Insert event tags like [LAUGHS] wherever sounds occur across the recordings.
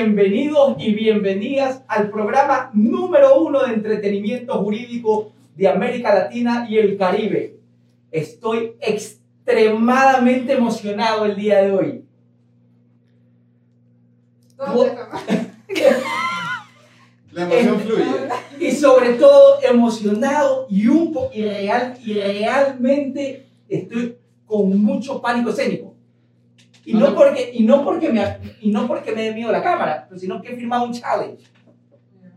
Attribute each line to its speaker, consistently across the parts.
Speaker 1: bienvenidos y bienvenidas al programa número uno de entretenimiento jurídico de América Latina y el Caribe. Estoy extremadamente emocionado el día de hoy. [LAUGHS]
Speaker 2: La emoción fluye.
Speaker 1: Y sobre todo emocionado y, un po y, real, y realmente estoy con mucho pánico escénico. Y no, porque, y, no porque me, y no porque me dé miedo la cámara, sino que he firmado un challenge.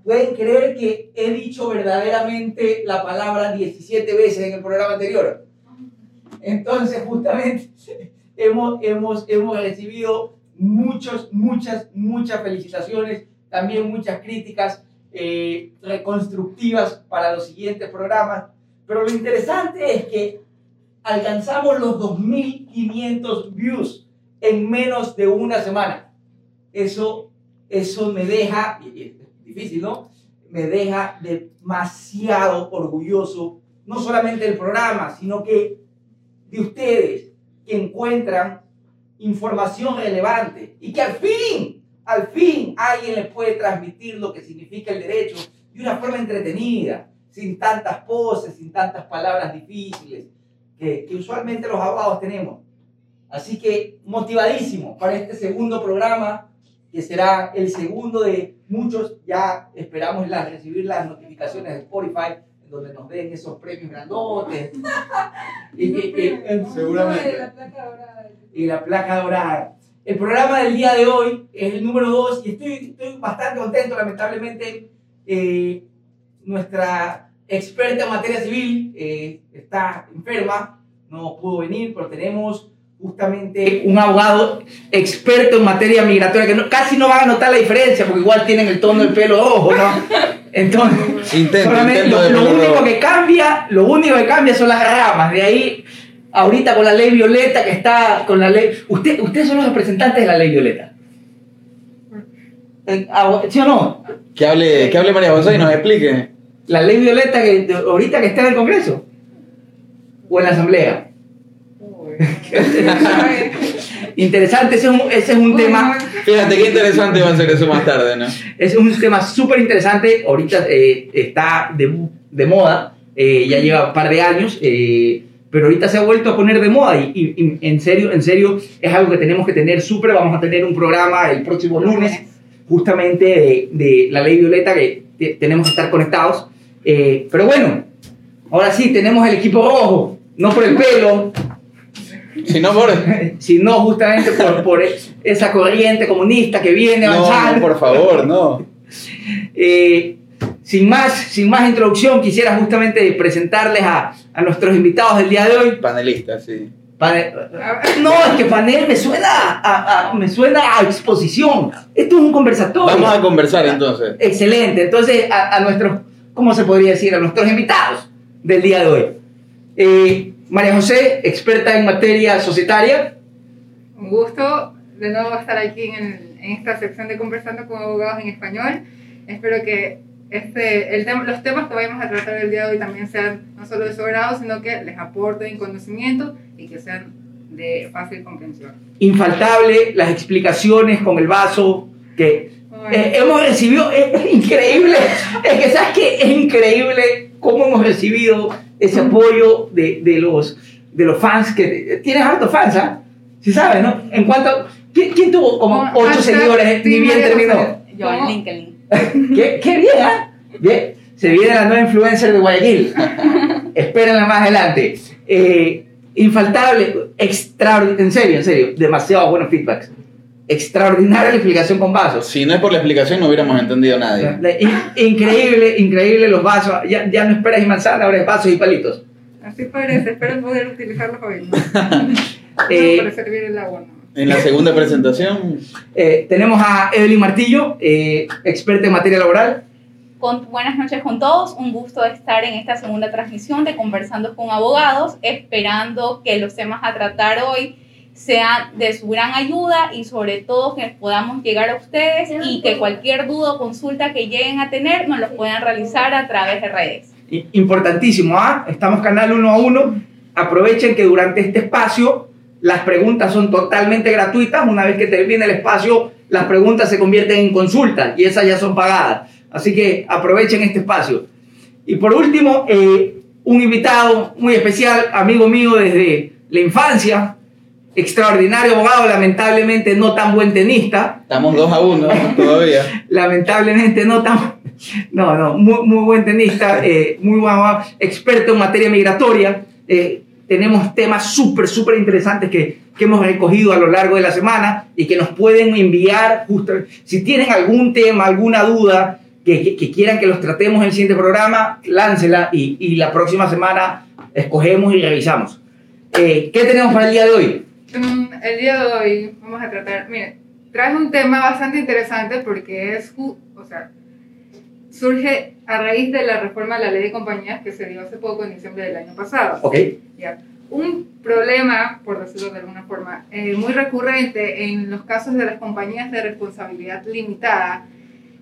Speaker 1: Pueden creer que he dicho verdaderamente la palabra 17 veces en el programa anterior. Entonces, justamente, [LAUGHS] hemos, hemos, hemos recibido muchos, muchas, muchas felicitaciones, también muchas críticas eh, reconstructivas para los siguientes programas. Pero lo interesante es que alcanzamos los 2.500 views en menos de una semana. Eso, eso me deja, difícil, ¿no? Me deja demasiado orgulloso, no solamente del programa, sino que de ustedes que encuentran información relevante y que al fin, al fin alguien les puede transmitir lo que significa el derecho de una forma entretenida, sin tantas poses, sin tantas palabras difíciles que, que usualmente los abogados tenemos. Así que motivadísimo para este segundo programa, que será el segundo de muchos. Ya esperamos la, recibir las notificaciones de Spotify, en donde nos den esos premios grandotes. [LAUGHS] y,
Speaker 2: Seguramente.
Speaker 1: Y la placa dorada. El programa del día de hoy es el número 2 y estoy, estoy bastante contento, lamentablemente. Eh, nuestra experta en materia civil eh, está enferma, no pudo venir, pero tenemos justamente un abogado experto en materia migratoria que casi no van a notar la diferencia porque igual tienen el tono del pelo rojo, ¿no? Entonces, [LAUGHS]
Speaker 2: intento,
Speaker 1: solamente
Speaker 2: intento
Speaker 1: lo, único que cambia, lo único que cambia son las ramas. De ahí, ahorita con la ley violeta que está con la ley. Usted, ustedes son los representantes de la ley violeta. Eh, abo- ¿Sí o no?
Speaker 2: Que hable, que hable María José y nos explique.
Speaker 1: La ley violeta que ahorita que está en el Congreso o en la Asamblea. [LAUGHS] Interesante, ese es un, ese es un tema.
Speaker 2: Fíjate qué interesante va a ser eso más tarde, ¿no?
Speaker 1: Es un tema súper interesante. Ahorita eh, está de, de moda, eh, ya lleva un par de años, eh, pero ahorita se ha vuelto a poner de moda y, y- y en serio, en serio, es algo que tenemos que tener súper. Vamos a tener un programa el próximo lunes, justamente de, de la ley violeta, que te- tenemos que estar conectados. Eh, pero bueno, ahora sí, tenemos el equipo rojo, no por el pelo,
Speaker 2: Si no, por. [LAUGHS]
Speaker 1: sino justamente por, por esa corriente comunista que viene
Speaker 2: No,
Speaker 1: avanzando.
Speaker 2: no, por favor, no. [LAUGHS]
Speaker 1: Eh, sin, más, sin más introducción, quisiera justamente presentarles a, a nuestros invitados del día de hoy.
Speaker 2: Panelista, sí.
Speaker 1: No, es que panel me suena a, a- me suena a exposición. Esto es un conversatorio.
Speaker 2: Vamos a conversar entonces.
Speaker 1: Excelente. Entonces, a, a nuestros, ¿cómo se podría decir? A nuestros invitados del día de hoy. Eh, María José, experta en materia societaria.
Speaker 3: Un gusto de nuevo estar aquí en, en esta sección de Conversando con Abogados en Español. Espero que este, el tema- los temas que vayamos a tratar el día de hoy también sean no solo de su agrado, sino que les aporten conocimiento y que sean de fácil comprensión.
Speaker 1: Infaltable, las explicaciones con el vaso que Eh, hemos recibido, es, es increíble, es que sabes que es increíble cómo hemos recibido ese apoyo de, de los, de los fans, que tienes hartos fans, ¿ah? Sí sabes, ¿no? En cuanto, ¿quién, quién tuvo como
Speaker 3: No,
Speaker 1: ocho seguidores? Ni bien terminó.
Speaker 4: Joan
Speaker 3: ¿Cómo?
Speaker 4: Lincoln. [LAUGHS]
Speaker 1: ¿Qué, qué bien, ¿ah? Bien, se viene la nueva influencer de Guayaquil. [LAUGHS] Espérenla más adelante. Eh, infaltable, extraordinario, en serio, en serio, demasiado buenos feedbacks. Extraordinaria la explicación con vasos.
Speaker 2: Si no es por la explicación, no hubiéramos entendido a nadie.
Speaker 1: Increíble, increíble los vasos. Ya, ya no esperas y manzana, ahora es vasos y palitos.
Speaker 3: Así parece, espero poder utilizarlos [LAUGHS] hoy. ¿no?
Speaker 1: Eh,
Speaker 3: para servir el agua. ¿no?
Speaker 2: En la segunda presentación,
Speaker 1: Eh, tenemos a Evelyn Martillo, eh, experta en materia laboral.
Speaker 4: Con- buenas noches con todos, un gusto estar en esta segunda transmisión de Conversando con Abogados, esperando que los temas a tratar hoy sean de su gran ayuda y sobre todo que podamos llegar a ustedes y que cualquier duda o consulta que lleguen a tener nos los puedan realizar a través de redes.
Speaker 1: Importantísimo, ¿ah? Estamos canal uno a uno. Aprovechen que durante este espacio las preguntas son totalmente gratuitas. Una vez que termine el espacio, las preguntas se convierten en consultas y esas ya son pagadas. Así que aprovechen este espacio. Y por último, eh, un invitado muy especial, amigo mío desde la infancia, extraordinario abogado, lamentablemente no tan buen tenista,
Speaker 2: Estamos 2 a 1 todavía.
Speaker 1: lamentablemente no tan... No, no, muy, muy buen tenista, [LAUGHS] eh, muy buen abogado, experto en materia migratoria. eh, tenemos temas súper, súper interesantes que, que hemos recogido a lo largo de la semana y que nos pueden enviar, justo, si tienen algún tema, alguna duda, que, que- que quieran que los tratemos en el siguiente programa, láncela y, y la próxima semana escogemos y revisamos. Eh, ¿Qué tenemos para el día de hoy?
Speaker 3: Mm, El día de hoy vamos a tratar, miren, traes un tema bastante interesante porque es, o sea, surge a raíz de la reforma de la ley de compañías que se dio hace poco, en diciembre del año pasado.
Speaker 1: ¿Ok?
Speaker 3: Ya. Un problema, por decirlo de alguna forma, eh, muy recurrente en los casos de las compañías de responsabilidad limitada.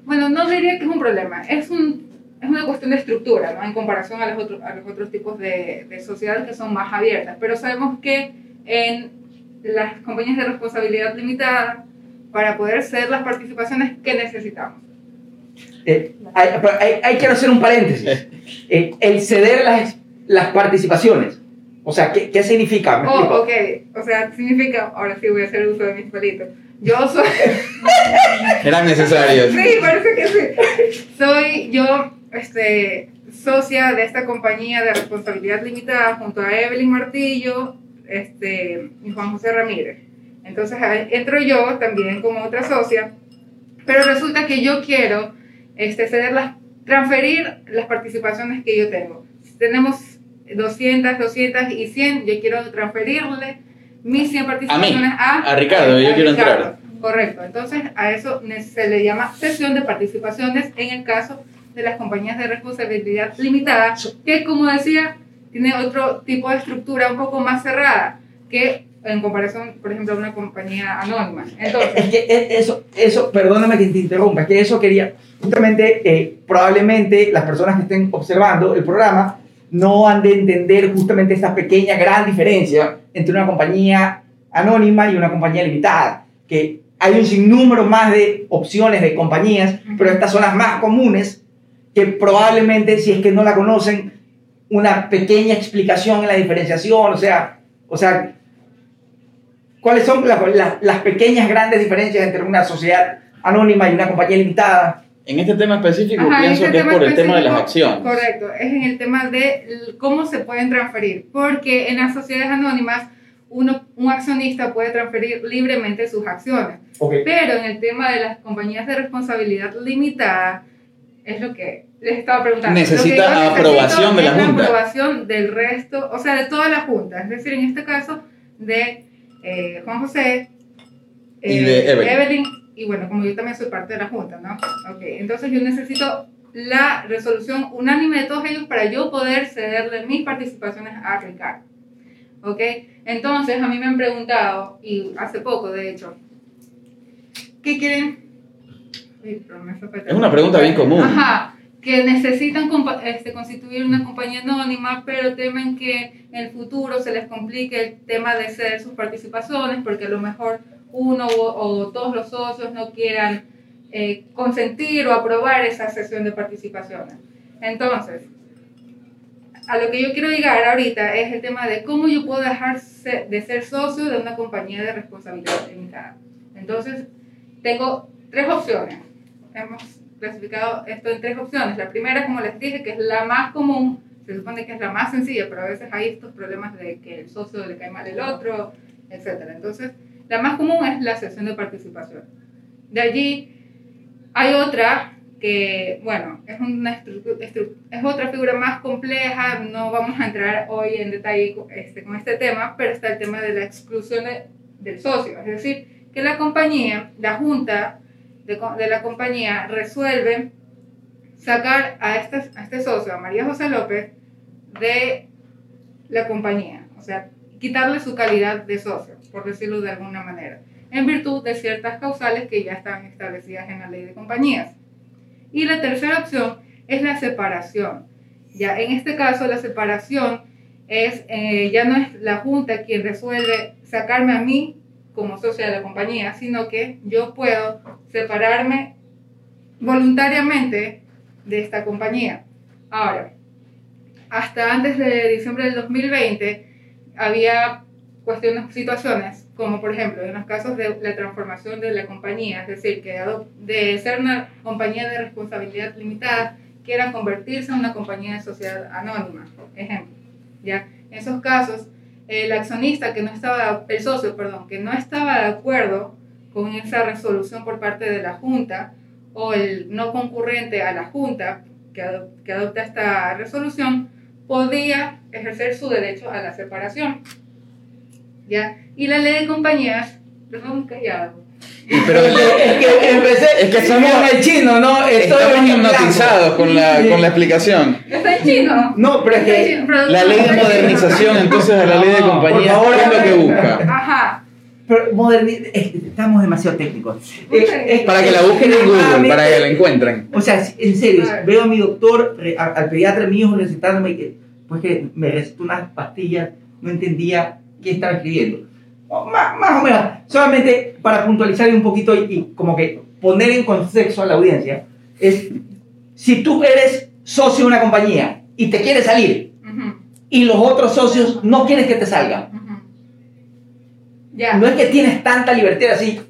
Speaker 3: Bueno, no diría que es un problema, es, un, es una cuestión de estructura, ¿no? En comparación a los otros, a los otros tipos de, de sociedades que son más abiertas. Pero sabemos que en las compañías de responsabilidad limitada, para poder ser las participaciones que necesitamos.
Speaker 1: Eh, hay, pero hay- hay que hacer un paréntesis. [LAUGHS] Eh, el ceder las, las participaciones. O sea, ¿qué, qué significa?
Speaker 3: Oh, ok, o sea, significa, ahora sí voy a hacer uso de mis palitos. Yo soy... [LAUGHS]
Speaker 2: Eran necesarios.
Speaker 3: Sí, parece que sí. Soy yo, este, socia de esta compañía de responsabilidad limitada junto a Evelyn Martillo este, y Juan José Ramírez. Entonces entro yo también como otra socia, pero resulta que yo quiero este, ceder las, transferir las participaciones que yo tengo. Si tenemos 200, 200 y 100, yo quiero transferirle mis 100 participaciones a,
Speaker 2: a Ricardo, yo quiero entrar.
Speaker 3: Correcto, entonces a eso se le llama sesión de participaciones en el caso de las compañías de responsabilidad limitada, que como decía, tiene otro tipo de estructura un poco más cerrada que en comparación, por ejemplo, a una compañía anónima. Entonces,
Speaker 1: Es que e- eso, eso, perdóname que te interrumpa, es que eso quería, justamente, eh, probablemente las personas que estén observando el programa no han de entender justamente esta pequeña, gran diferencia entre una compañía anónima y una compañía limitada, que hay un sinnúmero más de opciones de compañías, pero estas son las más comunes, que probablemente, si es que no la conocen, una pequeña explicación en la diferenciación, o sea, o sea, ¿Cuáles son la- la- las pequeñas grandes diferencias entre una sociedad anónima y una compañía limitada?
Speaker 2: En este tema específico
Speaker 3: Ajá,
Speaker 2: pienso
Speaker 3: este
Speaker 2: que es por el tema de las acciones.
Speaker 3: Correcto, es en el tema de cómo se pueden transferir, porque en las sociedades anónimas uno, un accionista puede transferir libremente sus acciones,
Speaker 1: Ok.
Speaker 3: pero en el tema de las compañías de responsabilidad limitada, es lo que les estaba preguntando.
Speaker 2: Necesita aprobación de la
Speaker 3: es la
Speaker 2: Junta.
Speaker 3: aprobación del resto, o sea, de toda la Junta, es decir, en este caso de eh, Juan José,
Speaker 2: Y de Evelyn.
Speaker 3: y bueno, como yo también soy parte de la Junta, ¿no? Ok, entonces yo necesito la resolución unánime de todos ellos para yo poder cederle mis participaciones a Ricardo. ¿Ok? Entonces a mí me han preguntado, y hace poco de hecho, ¿qué quieren? Uy, pero me fue para
Speaker 2: Es una pregunta bien común.
Speaker 3: Ajá, que necesitan este, constituir una compañía anónima, pero temen que en el futuro se les complique el tema de ceder sus participaciones, porque a lo mejor uno o, o todos los socios no quieran eh, consentir o aprobar esa sesión de participaciones. Entonces, a lo que yo quiero llegar ahorita es el tema de cómo yo puedo dejar de ser socio de una compañía de responsabilidad limitada. Entonces, tengo tres opciones. Hemos clasificado esto en tres opciones. La primera, como les dije, que es la más común, se supone que es la más sencilla, pero a veces hay estos problemas de que el socio le cae mal el otro, etc. Entonces, la más común es la sesión de participación. De allí hay otra que, bueno, es, una es otra figura más compleja, no vamos a entrar hoy en detalle con este, con este tema, pero está el tema de la exclusión de- del socio, es decir, que la compañía, la junta de, de la compañía resuelve sacar a este, a este socio, a María José López, de la compañía, o sea, quitarle su calidad de socio, por decirlo de alguna manera, en virtud de ciertas causales que ya están establecidas en la ley de compañías. Y la tercera opción es la separación. Ya en este caso la separación es, eh, ya no es la Junta quien resuelve sacarme a mí como socia de la compañía, sino que yo puedo separarme voluntariamente de esta compañía. Ahora, hasta antes de diciembre del 2020 había cuestiones, situaciones, como por ejemplo en los casos de la transformación de la compañía, es decir, que de ser una compañía de responsabilidad limitada, quiera convertirse en una compañía de sociedad anónima, ejemplo. ¿ya? En esos casos, el accionista que no estaba, el socio, perdón, que no estaba de acuerdo con esa resolución por parte de la Junta o el no concurrente a la Junta que, que adopta esta resolución, podía ejercer su derecho a la separación. ¿Ya? Y la ley de compañías, los vamos callados.
Speaker 1: Pero [LAUGHS] es que empecé, es que somos el chino, ¿no?
Speaker 2: Estoy estamos hipnotizados con la, con la explicación.
Speaker 3: ¿Está en chino?
Speaker 1: No, pero es que
Speaker 2: la ley de modernización, entonces, a la ley de compañías, ¿qué es lo que busca?
Speaker 3: Ajá.
Speaker 1: Pero estamos demasiado técnicos.
Speaker 2: para que la busquen en Google, para que la encuentren.
Speaker 1: O sea, en serio, veo a mi doctor, al pediatra mío recetándome que, pues que me recetó unas pastillas, no entendía qué estaba escribiendo. Más, más, o menos, solamente para puntualizar un poquito y, como que poner en contexto a la audiencia, es si tú eres socio de una compañía y te quieres salir y los otros socios no quieren que te salgan, no es que tienes tanta libertad así.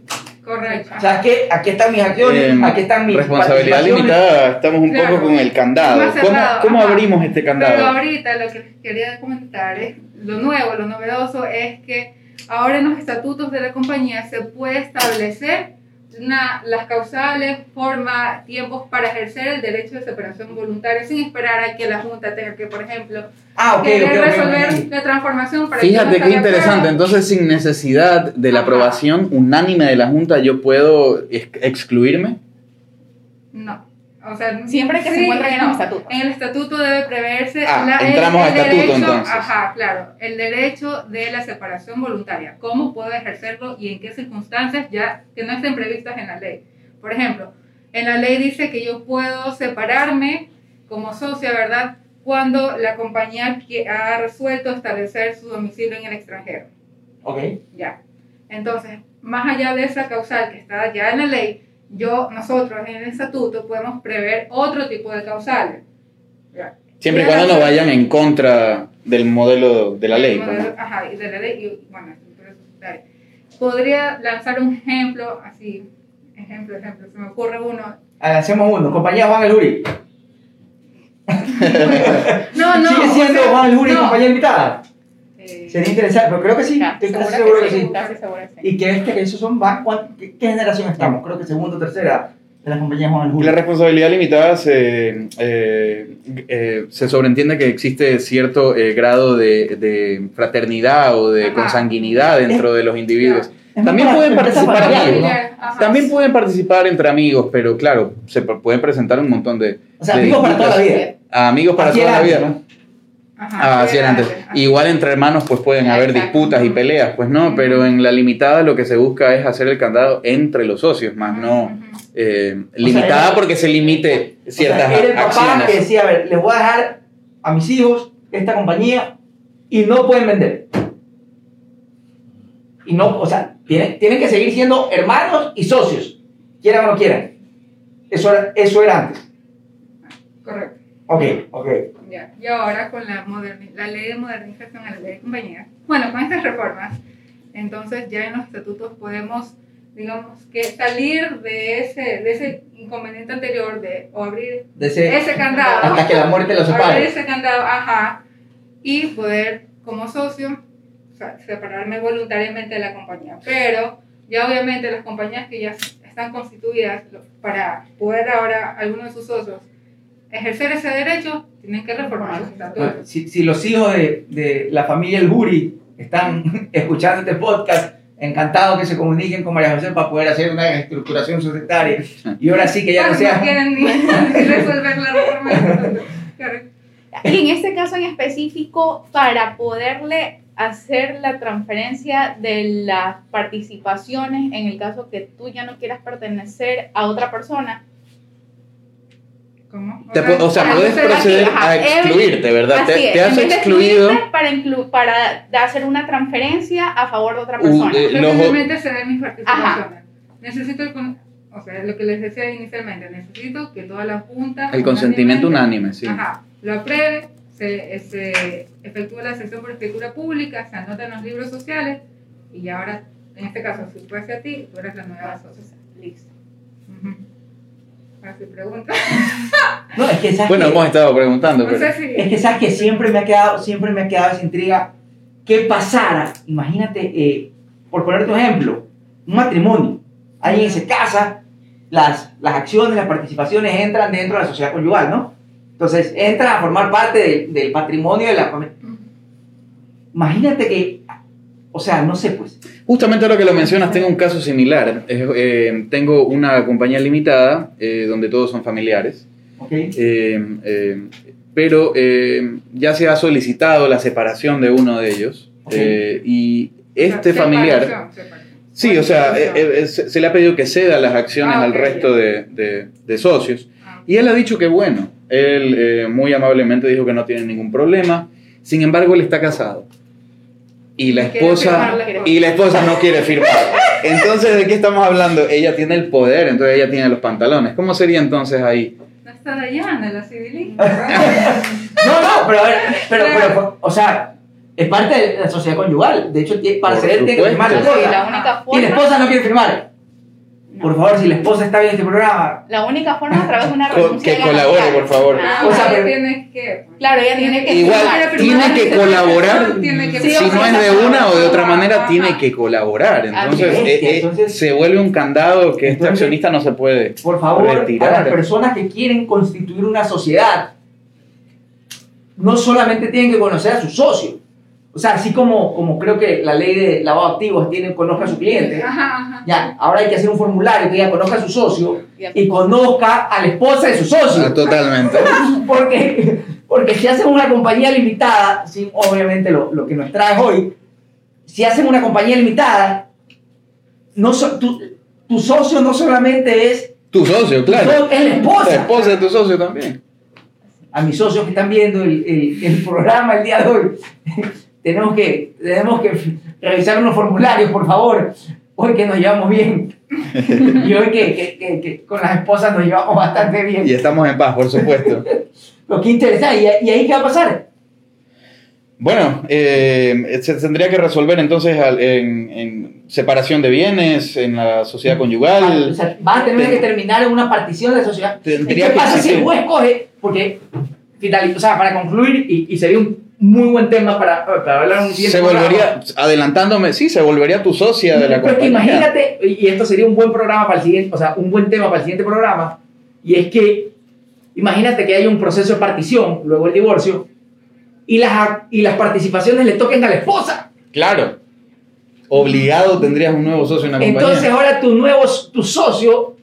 Speaker 3: Correcto.
Speaker 1: O sea, que aquí están mis acciones, em, aquí están mis
Speaker 2: Responsabilidad limitada, estamos un poco con el candado. ¿Cómo, ¿Cómo abrimos este candado?
Speaker 3: Pero ahorita lo que quería comentar es, lo nuevo, lo novedoso es que ahora en los estatutos de la compañía se puede establecer una, las causales, forma, tiempos para ejercer el derecho de separación voluntaria sin esperar a que la Junta tenga que, por ejemplo,
Speaker 1: ah,
Speaker 3: resolver la transformación para
Speaker 2: Fíjate qué interesante. Entonces, sin necesidad de la aprobación unánime de la Junta, ¿yo puedo excluirme?
Speaker 3: No. O sea,
Speaker 4: siempre que se encuentren en el estatuto.
Speaker 3: En el estatuto debe preverse
Speaker 2: ah, la, entramos el, estatuto
Speaker 3: derecho,
Speaker 2: entonces.
Speaker 3: Ajá, claro, el derecho de la separación voluntaria. ¿Cómo puedo ejercerlo y en qué circunstancias ya que no estén previstas en la ley? Por ejemplo, en la ley dice que yo puedo separarme como socia, ¿verdad? Cuando la compañía ha resuelto establecer su domicilio en el extranjero.
Speaker 1: Ok.
Speaker 3: Ya. Entonces, más allá de esa causal que está ya en la ley, yo, nosotros en el estatuto podemos prever otro tipo de causales.
Speaker 2: Siempre y cuando no vayan en contra del modelo de la ley.
Speaker 3: Ajá, y de la ley, y, bueno, Podría lanzar un ejemplo, así, ejemplo, ejemplo, se me ocurre uno.
Speaker 1: Hacemos uno, compañía Juan el Uri. [LAUGHS]
Speaker 3: no, no.
Speaker 1: ¿Sigue siendo Juan el Uri compañía invitada? Sería interesante, pero creo que sí. estoy casi seguro que, sí. Y que este, que esos son, ¿qué, ¿qué, generación estamos? Creo que segunda o tercera de las compañías Juan
Speaker 2: La responsabilidad limitada se, eh, eh, se sobreentiende que existe cierto eh, grado de, de, fraternidad o de consanguinidad dentro de los individuos. También pueden participar amigos. También pueden participar entre amigos, pero claro, se pueden presentar un montón de.
Speaker 1: O sea, amigos para toda la vida.
Speaker 2: Amigos para toda la vida, ¿no? Ah, así era antes. Igual entre hermanos pues pueden haber disputas y peleas, pues no, pero en la limitada lo que se busca es hacer el candado entre los socios, más no eh, limitada porque se limite ciertas
Speaker 1: o sea, era el papá que decía, a ver, les voy a dejar a mis hijos esta compañía y no pueden vender. Y no, o sea, tienen, tienen que seguir siendo hermanos y socios, quieran o no quieran. Eso era, eso era antes.
Speaker 3: Correcto.
Speaker 1: Ok, ok.
Speaker 3: Ya. Y ahora con la, la ley de modernización a la ley de compañías, bueno, con estas reformas, entonces ya en los estatutos podemos, digamos, que salir de ese, de ese inconveniente anterior de, o abrir ese, candado.
Speaker 1: Hasta que la muerte lo separe.
Speaker 3: Abrir ese candado, ajá, y poder, como socio, separarme voluntariamente de la compañía. Pero ya obviamente las compañías que ya están constituidas para poder ahora algunos de sus socios ejercer ese derecho, tienen que reformar
Speaker 1: Si, si los hijos de, de, la familia El Buri están [LAUGHS] escuchando este podcast, encantado que se comuniquen con María José para poder hacer una estructuración societaria. Y ahora sí que ya no sea...
Speaker 3: No quieren [LAUGHS] ni, resolver la reforma.
Speaker 4: y en este caso en específico, para poderle hacer la transferencia de las participaciones en el caso que tú ya no quieras pertenecer a otra persona,
Speaker 3: ¿Cómo?
Speaker 2: Te po- o sea, puedes
Speaker 4: aquí,
Speaker 2: proceder
Speaker 4: ajá,
Speaker 2: a excluirte, ¿verdad? Te,
Speaker 4: es,
Speaker 2: te has excluido.
Speaker 4: Para, inclu- para hacer una transferencia a favor de otra
Speaker 2: Uh,
Speaker 4: persona.
Speaker 2: eh,
Speaker 3: Yo
Speaker 2: los-
Speaker 3: simplemente ceder mis participaciones. Necesito el o sea, lo que les decía inicialmente, necesito que toda la junta
Speaker 2: El consentimiento unánime, sí.
Speaker 3: Ajá, lo apruebe, se, se efectúa la sesión por escritura pública, se anota en los libros sociales y ahora, en este caso, si fuese a ti, tú eres la nueva socia.
Speaker 4: Listo.
Speaker 3: Ujú. Ahora sí pregunta. [LAUGHS]
Speaker 1: No, es que sabes
Speaker 2: Bueno,
Speaker 1: que-
Speaker 2: hemos estado preguntando,
Speaker 3: No
Speaker 2: pero.
Speaker 3: sé si...
Speaker 1: Es que sabes que siempre me ha quedado, siempre me ha quedado esa intriga. ¿Qué pasara? Imagínate, eh, por poner tu ejemplo, un matrimonio. Alguien se casa, las, las acciones, las participaciones entran dentro de la sociedad conyugal, ¿no? Entonces entra a formar parte de- del patrimonio de la familia. Imagínate que, o sea, no sé, pues.
Speaker 2: Justamente ahora que lo mencionas, tengo un caso similar. Eh, eh, tengo una compañía limitada eh, donde todos son familiares,
Speaker 1: ¿Ok?
Speaker 2: eh, eh, pero eh, ya se ha solicitado la separación de uno de ellos
Speaker 1: Ok.
Speaker 2: eh, y este
Speaker 3: Separación,
Speaker 2: familiar.
Speaker 3: separación.
Speaker 2: Sí, o sea, eh, eh, se, se le ha pedido que ceda las acciones
Speaker 3: Ah,
Speaker 2: al
Speaker 3: ok,
Speaker 2: resto de, de- de socios.
Speaker 3: Ah.
Speaker 2: Y él ha dicho que bueno, él eh, muy amablemente dijo que no tiene ningún problema. Sin embargo, él está casado. Y la esposa y la esposa no quiere firmar. [LAUGHS] Entonces, ¿de qué estamos hablando? Ella tiene el poder, entonces ella tiene los pantalones. ¿Cómo sería entonces ahí?
Speaker 3: No está Dayana, la civilista. [LAUGHS]
Speaker 1: No, no, pero a ver, pero, pero, o sea, es parte de la sociedad conyugal. De hecho, para ceder tiene que firmar la esposa. Y la esposa no quiere firmar. Por favor, si la esposa está viendo este programa,
Speaker 4: La única forma es a través de una renuncia
Speaker 2: que colabore, por favor.
Speaker 4: Nada
Speaker 1: O sea, pero-
Speaker 3: tienes que. pues.
Speaker 4: Claro, ella tiene que
Speaker 2: Igual tiene que colaborar.
Speaker 3: Tiene que
Speaker 4: Sí,
Speaker 2: Si no es de una o de otra manera,
Speaker 3: Ajá.
Speaker 2: tiene que colaborar. Entonces,
Speaker 1: Así es,
Speaker 2: eh, eh,
Speaker 1: entonces-
Speaker 2: se vuelve un candado que este accionista no se puede.
Speaker 1: por favor,
Speaker 2: Retirar.
Speaker 1: a las personas que quieren constituir una sociedad, no solamente tienen que conocer a su socio. O sea, así como, como creo que la ley de lavado de activos tiene conozca a su cliente,
Speaker 3: Ajá, ajá.
Speaker 1: ya, ahora hay que hacer un formulario que ella conozca a su socio y conozca a la esposa de su socio.
Speaker 2: Ah, totalmente. [LAUGHS]
Speaker 1: Porque, porque si hacen una compañía limitada, sin obviamente lo, lo que nos trae hoy, si hacen una compañía limitada, no so- tu, tu socio no solamente es,
Speaker 2: Tu socio,
Speaker 1: tu
Speaker 2: claro.
Speaker 1: so- es la
Speaker 2: La
Speaker 1: esposa.
Speaker 2: esposa de tu socio también.
Speaker 1: A mis socios que están viendo el, el- el programa el día de hoy, tenemos que, tenemos que [LAUGHS] revisar unos formularios, por favor. Hoy que nos llevamos bien. [LAUGHS] Y hoy que, que- que- que con las esposas nos llevamos bastante bien.
Speaker 2: Y estamos en paz, por supuesto. [LAUGHS]
Speaker 1: Lo que interesa, ¿y, y ahí qué va a pasar?
Speaker 2: Bueno, eh, se tendría que resolver entonces en, en separación de bienes, en la sociedad
Speaker 1: Ah, o
Speaker 2: conyugal.
Speaker 1: sea, vas a tener que terminar en una partición de la sociedad. ¿Y
Speaker 2: Tendría
Speaker 1: qué pasa si el juez coge? Porque, o sea, para concluir, y, y sería un muy buen tema para, para hablar un siguiente
Speaker 2: Se
Speaker 1: programa.
Speaker 2: volvería, adelantándome, sí, se volvería tu socia de la
Speaker 1: Pues que
Speaker 2: compañía.
Speaker 1: imagínate, y esto sería un buen programa para el siguiente, o sea, un buen tema para el siguiente programa, y es que, imagínate que hay un proceso de partición, luego el divorcio, y las, y las participaciones le toquen a la esposa.
Speaker 2: Claro. Obligado tendrías un nuevo socio en la compañía.
Speaker 1: Entonces ahora tu nuevo, tu socio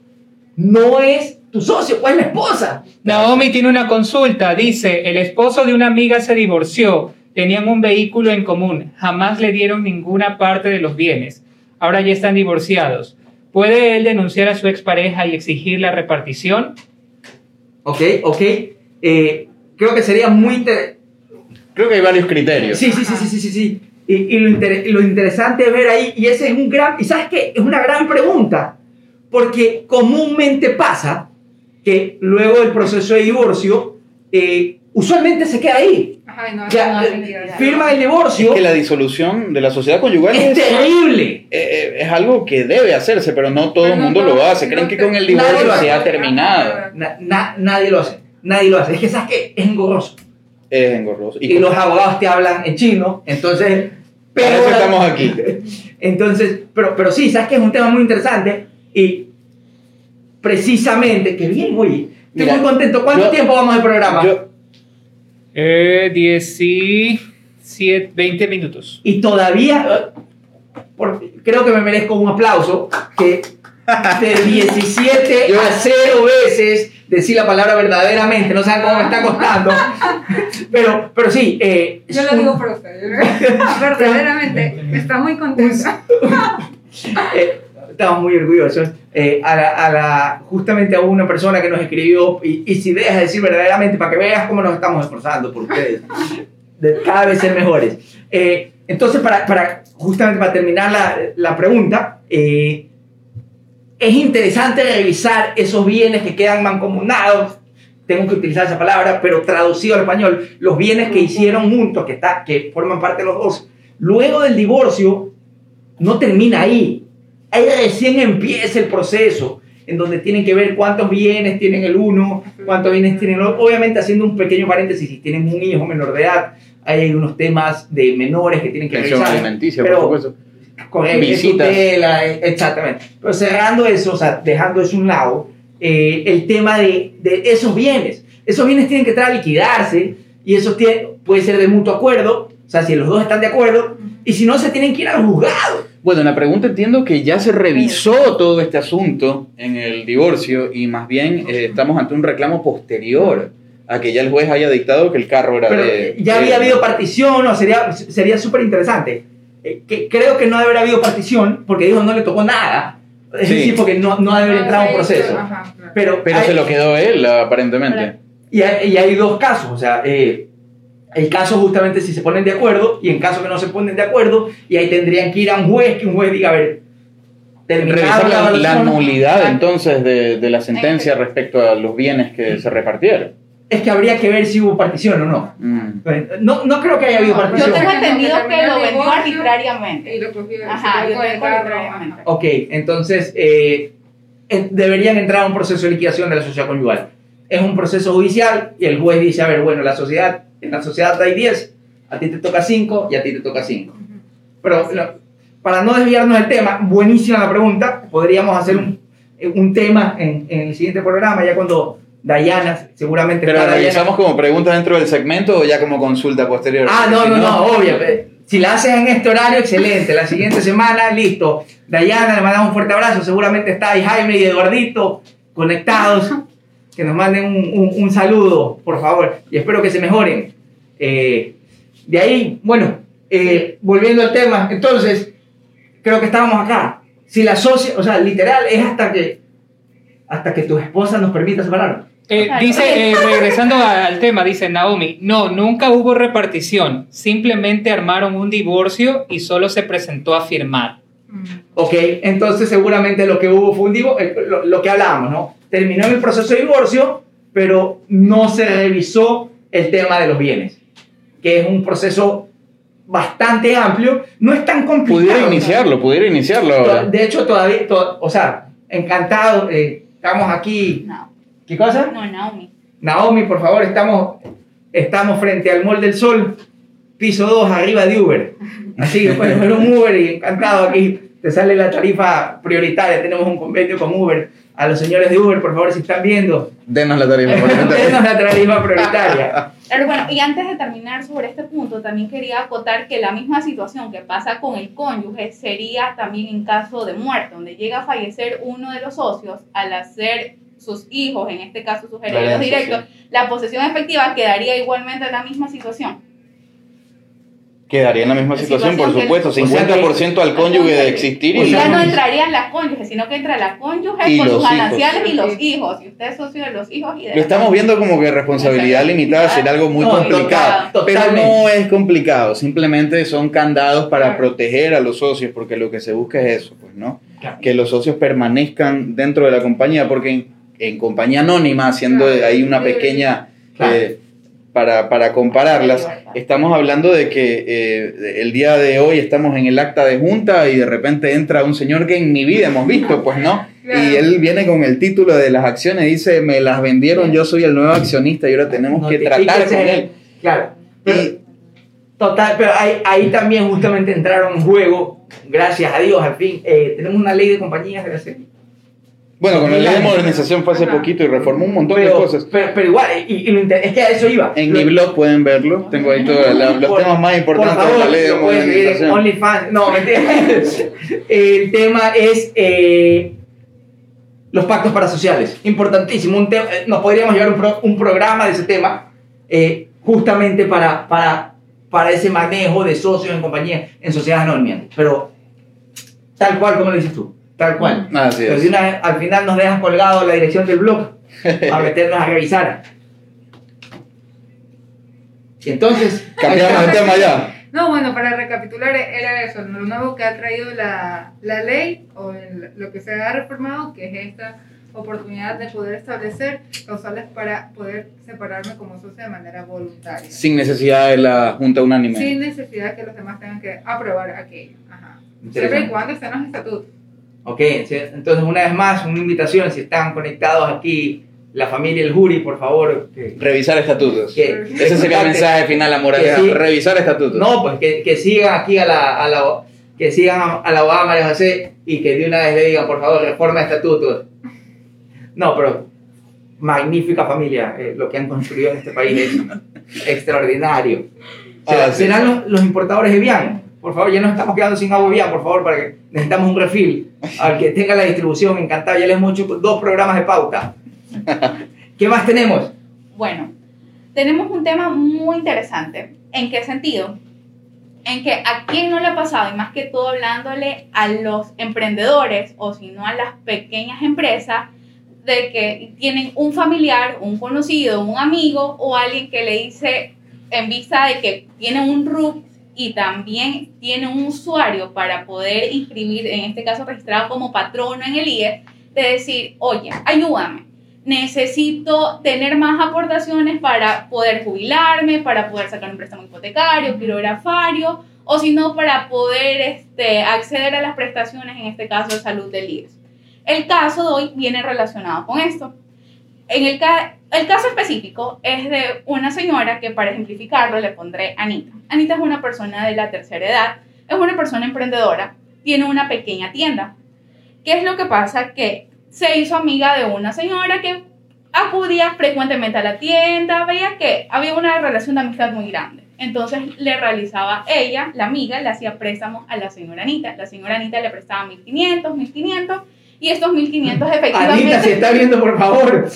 Speaker 1: no es tu socio, pues es la esposa.
Speaker 5: Naomi tiene una consulta. Dice, el esposo de una amiga se divorció. Tenían un vehículo en común. Jamás le dieron ninguna parte de los bienes. Ahora ya están divorciados. ¿Puede él denunciar a su expareja y exigir la repartición?
Speaker 1: Ok, ok. Eh, creo que sería muy interesante.
Speaker 2: Creo que hay varios criterios.
Speaker 1: Sí, sí, sí, sí, sí, sí. sí. Y, y lo, inter- y lo interesante es ver ahí, y ese es un gran, y sabes qué, es una gran pregunta, porque comúnmente pasa que luego del proceso de divorcio, eh, usualmente se queda ahí.
Speaker 3: Ajá, y no,
Speaker 1: Ya,
Speaker 3: no,
Speaker 1: eh, firma el
Speaker 2: Es
Speaker 1: divorcio,
Speaker 2: que la disolución de la sociedad conyugal
Speaker 1: es
Speaker 2: es,
Speaker 1: terrible.
Speaker 2: eh, es algo que debe hacerse, pero no todo
Speaker 3: Pero
Speaker 2: el mundo lo hace.
Speaker 3: no
Speaker 2: Creen que con el divorcio se ha terminado.
Speaker 1: Na- na- nadie lo hace, nadie lo hace. Es que sabes que es engorroso.
Speaker 2: Es engorroso.
Speaker 1: Y, los abogados te hablan en chino, entonces...
Speaker 2: Para eso
Speaker 1: la-
Speaker 2: estamos aquí. [LAUGHS]
Speaker 1: Entonces, pero, pero sí, sabes que es un tema muy interesante y precisamente, que bien, oye, estoy
Speaker 2: Mira,
Speaker 1: muy contento. ¿Cuánto
Speaker 2: yo-
Speaker 1: tiempo vamos al programa?
Speaker 2: Yo-
Speaker 5: Eh, 17, 20 minutos.
Speaker 1: y todavía, eh, por- creo que me merezco un aplauso, que de 17 [LAUGHS]
Speaker 2: Yo-
Speaker 1: a 0 veces decir la palabra verdaderamente, no saben cómo me está costando, [LAUGHS] pero, pero sí, eh,
Speaker 3: Yo lo
Speaker 1: un-
Speaker 3: digo por usted. [LAUGHS] Verdaderamente, está muy contenta.
Speaker 1: eh, estamos muy orgullosos. Eh, a, la, a la- justamente a una persona que nos escribió, y, y si dejas de decir verdaderamente, para que veas cómo nos estamos esforzando por ustedes, [LAUGHS] de cada vez ser mejores. Eh, entonces, para, para, justamente para terminar la, la pregunta, eh, es interesante revisar esos bienes que quedan mancomunados, tengo que utilizar esa palabra, pero traducido al español, los bienes que hicieron juntos, que, está, que forman parte de los dos. Luego del divorcio, no termina ahí. Ahí recién empieza el proceso, en donde tienen que ver cuántos bienes tienen el uno, cuántos bienes tienen el otro. Obviamente, haciendo un pequeño paréntesis, si tienen un hijo menor de edad, hay unos temas de menores que tienen que
Speaker 2: Pensión
Speaker 1: revisar.
Speaker 2: alimenticia,
Speaker 1: Pero-
Speaker 2: por supuesto.
Speaker 1: Correcto,
Speaker 2: Visitas.
Speaker 1: tutela, eh, exactamente. Pero cerrando eso, o sea, dejando eso a un lado, eh, el tema de, de esos bienes. Esos bienes tienen que entrar a liquidarse y eso tiene, puede ser de mutuo acuerdo, o sea, si los dos están de acuerdo, y si no, se tienen que ir al juzgado.
Speaker 2: Bueno, la pregunta entiendo que ya se revisó todo este asunto en el divorcio y más bien eh, estamos ante un reclamo posterior a que ya el juez haya dictado que el carro era
Speaker 1: Pero
Speaker 2: de...
Speaker 1: eh, ya
Speaker 2: de-
Speaker 1: había habido partición, o sería sería súper interesante. Eh, que creo que no debe haber habido partición porque dijo no le tocó nada. Es
Speaker 2: Sí.
Speaker 1: decir, porque no, no debe haber entrado un proceso.
Speaker 3: Ajá, claro.
Speaker 1: Pero,
Speaker 2: Pero
Speaker 1: hay-
Speaker 2: se lo quedó él, aparentemente.
Speaker 1: Y hay, y hay dos casos, o sea, eh, el caso justamente si se ponen de acuerdo y en caso que no se ponen de acuerdo y ahí tendrían que ir a un juez, que un juez diga, a ver,
Speaker 2: Revisar la, la nulidad entonces de, de la sentencia respecto a los bienes que se repartieron.
Speaker 1: Es que habría que ver si hubo partición o no.
Speaker 2: Mm.
Speaker 1: No, no creo que haya habido
Speaker 3: No,
Speaker 1: partición.
Speaker 4: Yo tengo entendido que lo vendió arbitrariamente.
Speaker 3: Y lo cogió,
Speaker 4: Ajá, arbitrariamente.
Speaker 1: Ok, entonces eh, deberían entrar a un proceso de liquidación de la sociedad conyugal. Es un proceso judicial y el juez dice, a ver, bueno, la sociedad, en la sociedad hay 10, a ti te toca 5 y a ti te toca 5. Pero lo- para no desviarnos del tema, buenísima la pregunta, podríamos hacer un, un tema en, en el siguiente programa, ya cuando Dayana, seguramente...
Speaker 2: Pero realizamos como preguntas dentro del segmento o ya como consulta posterior.
Speaker 1: Ah, no,
Speaker 2: Si
Speaker 1: no, no, obvio. Si la haces en este horario, excelente. La siguiente semana, listo. Dayana, le mandamos un fuerte abrazo. Seguramente está ahí Jaime y Eduardito conectados. [LAUGHS] Que nos manden un, un- un saludo, por favor. Y espero que se mejoren. Eh, de ahí, bueno, eh, volviendo al tema, entonces, creo que estábamos acá. Si la socia, o sea, literal, es hasta que, hasta que tu esposa nos permita separarnos.
Speaker 5: Eh, dice, eh, [LAUGHS] regresando al tema, dice Naomi, no, nunca hubo repartición, simplemente armaron un divorcio y solo se presentó a firmar.
Speaker 3: Mm.
Speaker 1: Ok, entonces seguramente lo que hubo fue un divorcio, lo, lo que hablábamos, ¿no? Terminó el proceso de divorcio, pero no se revisó el tema de los bienes, que es un proceso bastante amplio, no es tan complicado.
Speaker 2: Pudiera iniciarlo, pudiera iniciarlo ahora.
Speaker 1: De hecho, todavía, to- o sea, encantado, eh, estamos aquí.
Speaker 4: No,
Speaker 1: ¿Qué cosa?
Speaker 4: no, Naomi.
Speaker 1: Naomi, por favor, estamos, estamos frente al Mall del Sol, piso 2, arriba de Uber. Así que puedes [LAUGHS] ver un Uber y encantado aquí. Te sale la tarifa prioritaria. Tenemos un convenio con Uber. A los señores de Uber, por favor, si están viendo,
Speaker 2: Denos la tarifa. por [LAUGHS]
Speaker 1: denos la tarifa prioritaria.
Speaker 4: Pero bueno, y antes de terminar sobre este punto, también quería acotar que la misma situación que pasa con el cónyuge sería también en caso de muerte, donde llega a fallecer uno de los socios al hacer sus hijos, en este caso sus herederos directos, la posesión efectiva quedaría igualmente en la misma situación.
Speaker 2: Quedaría en la misma situación, por supuesto.
Speaker 1: o sea que-
Speaker 2: 50% al cónyuge de existir y
Speaker 4: Y ya no entrarían las cónyuges, sino que entra la cónyuge
Speaker 2: Y
Speaker 4: con sus gananciales y los hijos. Y usted es socio de los hijos y de
Speaker 2: Lo estamos viendo como que responsabilidad limitada sería algo muy
Speaker 1: No,
Speaker 2: complicado.
Speaker 1: total-
Speaker 2: pero no es complicado, simplemente son candados para
Speaker 3: Claro.
Speaker 2: proteger a los socios, porque lo que se busca es eso, pues, ¿no?
Speaker 1: Claro.
Speaker 2: Que los socios permanezcan dentro de la compañía, porque en, en compañía anónima, haciendo
Speaker 3: Claro.
Speaker 2: ahí una pequeña...
Speaker 1: Claro.
Speaker 2: eh, para, para compararlas, estamos hablando de que eh, el día de hoy estamos en el acta de junta y de repente entra un señor que en mi vida hemos visto, pues no, y él viene con el título de las acciones, dice, me las vendieron, yo soy el nuevo accionista y ahora tenemos que tratar con él.
Speaker 1: Claro. Pero,
Speaker 2: Y-
Speaker 1: total, pero ahí, ahí también justamente entraron en juego, gracias a Dios, al fin, eh, tenemos una ley de compañías de la serie.
Speaker 2: Bueno, con la ley de modernización fue hace
Speaker 3: Ajá.
Speaker 2: poquito y reformó un montón
Speaker 1: pero,
Speaker 2: de cosas.
Speaker 1: Pero, pero igual, y, y es que a eso iba.
Speaker 2: En
Speaker 1: Lo-
Speaker 2: mi blog pueden verlo, tengo ahí todos los
Speaker 1: Por-
Speaker 2: temas más importantes
Speaker 1: por favor,
Speaker 2: de la ley de modernización.
Speaker 1: OnlyFans. No, mentira. [LAUGHS] El tema es eh, los pactos parasociales. Importantísimo. Un tema, eh, nos podríamos llevar un, pro- un programa de ese tema eh, justamente para, para, para ese manejo de socios en compañía, en sociedades anónimas. Pero tal cual como lo dices tú. Tal cual.
Speaker 2: Así
Speaker 1: Pero
Speaker 2: es.
Speaker 1: de una al final nos dejas colgado la dirección del blog [LAUGHS] a meternos a revisar. Y entonces,
Speaker 2: Cambiamos de tema ya.
Speaker 3: No, bueno, para recapitular, era eso, lo nuevo que ha traído la, la ley o el- lo que se ha reformado, que es esta oportunidad de poder establecer causales para poder separarme como socio de manera voluntaria.
Speaker 2: Sin necesidad de la Junta Unánime.
Speaker 3: Sin necesidad que los demás tengan que aprobar aquello. Ajá. Siempre y cuando estén los estatutos.
Speaker 1: Ok, entonces una vez más, una invitación, si están conectados aquí, la familia El Juri, por favor, que,
Speaker 2: Revisar estatutos.
Speaker 1: que-
Speaker 2: Ese sería el mensaje final, la.
Speaker 1: Que sí.
Speaker 2: Revisar estatutos.
Speaker 1: No, pues que, que sigan aquí a la, a la que sigan a, a la abogada María José y que de una vez le digan, por favor, reforma estatutos. No, pero magnífica familia, eh, lo que han construido en este país es [LAUGHS] extraordinario. ¿Será-
Speaker 2: Ah, sí.
Speaker 1: ¿Serán los, los importadores de Bian? Por favor, ya nos estamos quedando sin agua Bian, por favor, para que necesitamos un refil. Al que tenga la distribución, encantado, ya les hemos hecho dos programas de pauta. [LAUGHS] ¿Qué más tenemos?
Speaker 4: Bueno, tenemos un tema muy interesante. ¿En qué sentido? En que a quién no le ha pasado, y más que todo hablándole a los emprendedores o si no a las pequeñas empresas, de que tienen un familiar, un conocido, un amigo o alguien que le dice en vista de que tiene un RUC y también tiene un usuario para poder inscribir, en este caso registrado como patrono en el IES, de decir, oye, ayúdame necesito tener más aportaciones para poder jubilarme, para poder sacar un préstamo hipotecario, quirografario, o si no, para poder este, acceder a las prestaciones, en este caso de salud del IES. El caso de hoy viene relacionado con esto. En el, ca- el caso específico es de una señora que para ejemplificarlo le pondré Anita. Anita es una persona de la tercera edad, es una persona emprendedora, tiene una pequeña tienda. ¿Qué es lo que pasa? Que se hizo amiga de una señora que acudía frecuentemente a la tienda, veía que había una relación de amistad muy grande. Entonces le realizaba ella, la amiga, le hacía préstamos a la señora Anita. La señora Anita le prestaba 1500, 1500 y estos 1500 efectivamente
Speaker 1: Anita, si está viendo, por favor.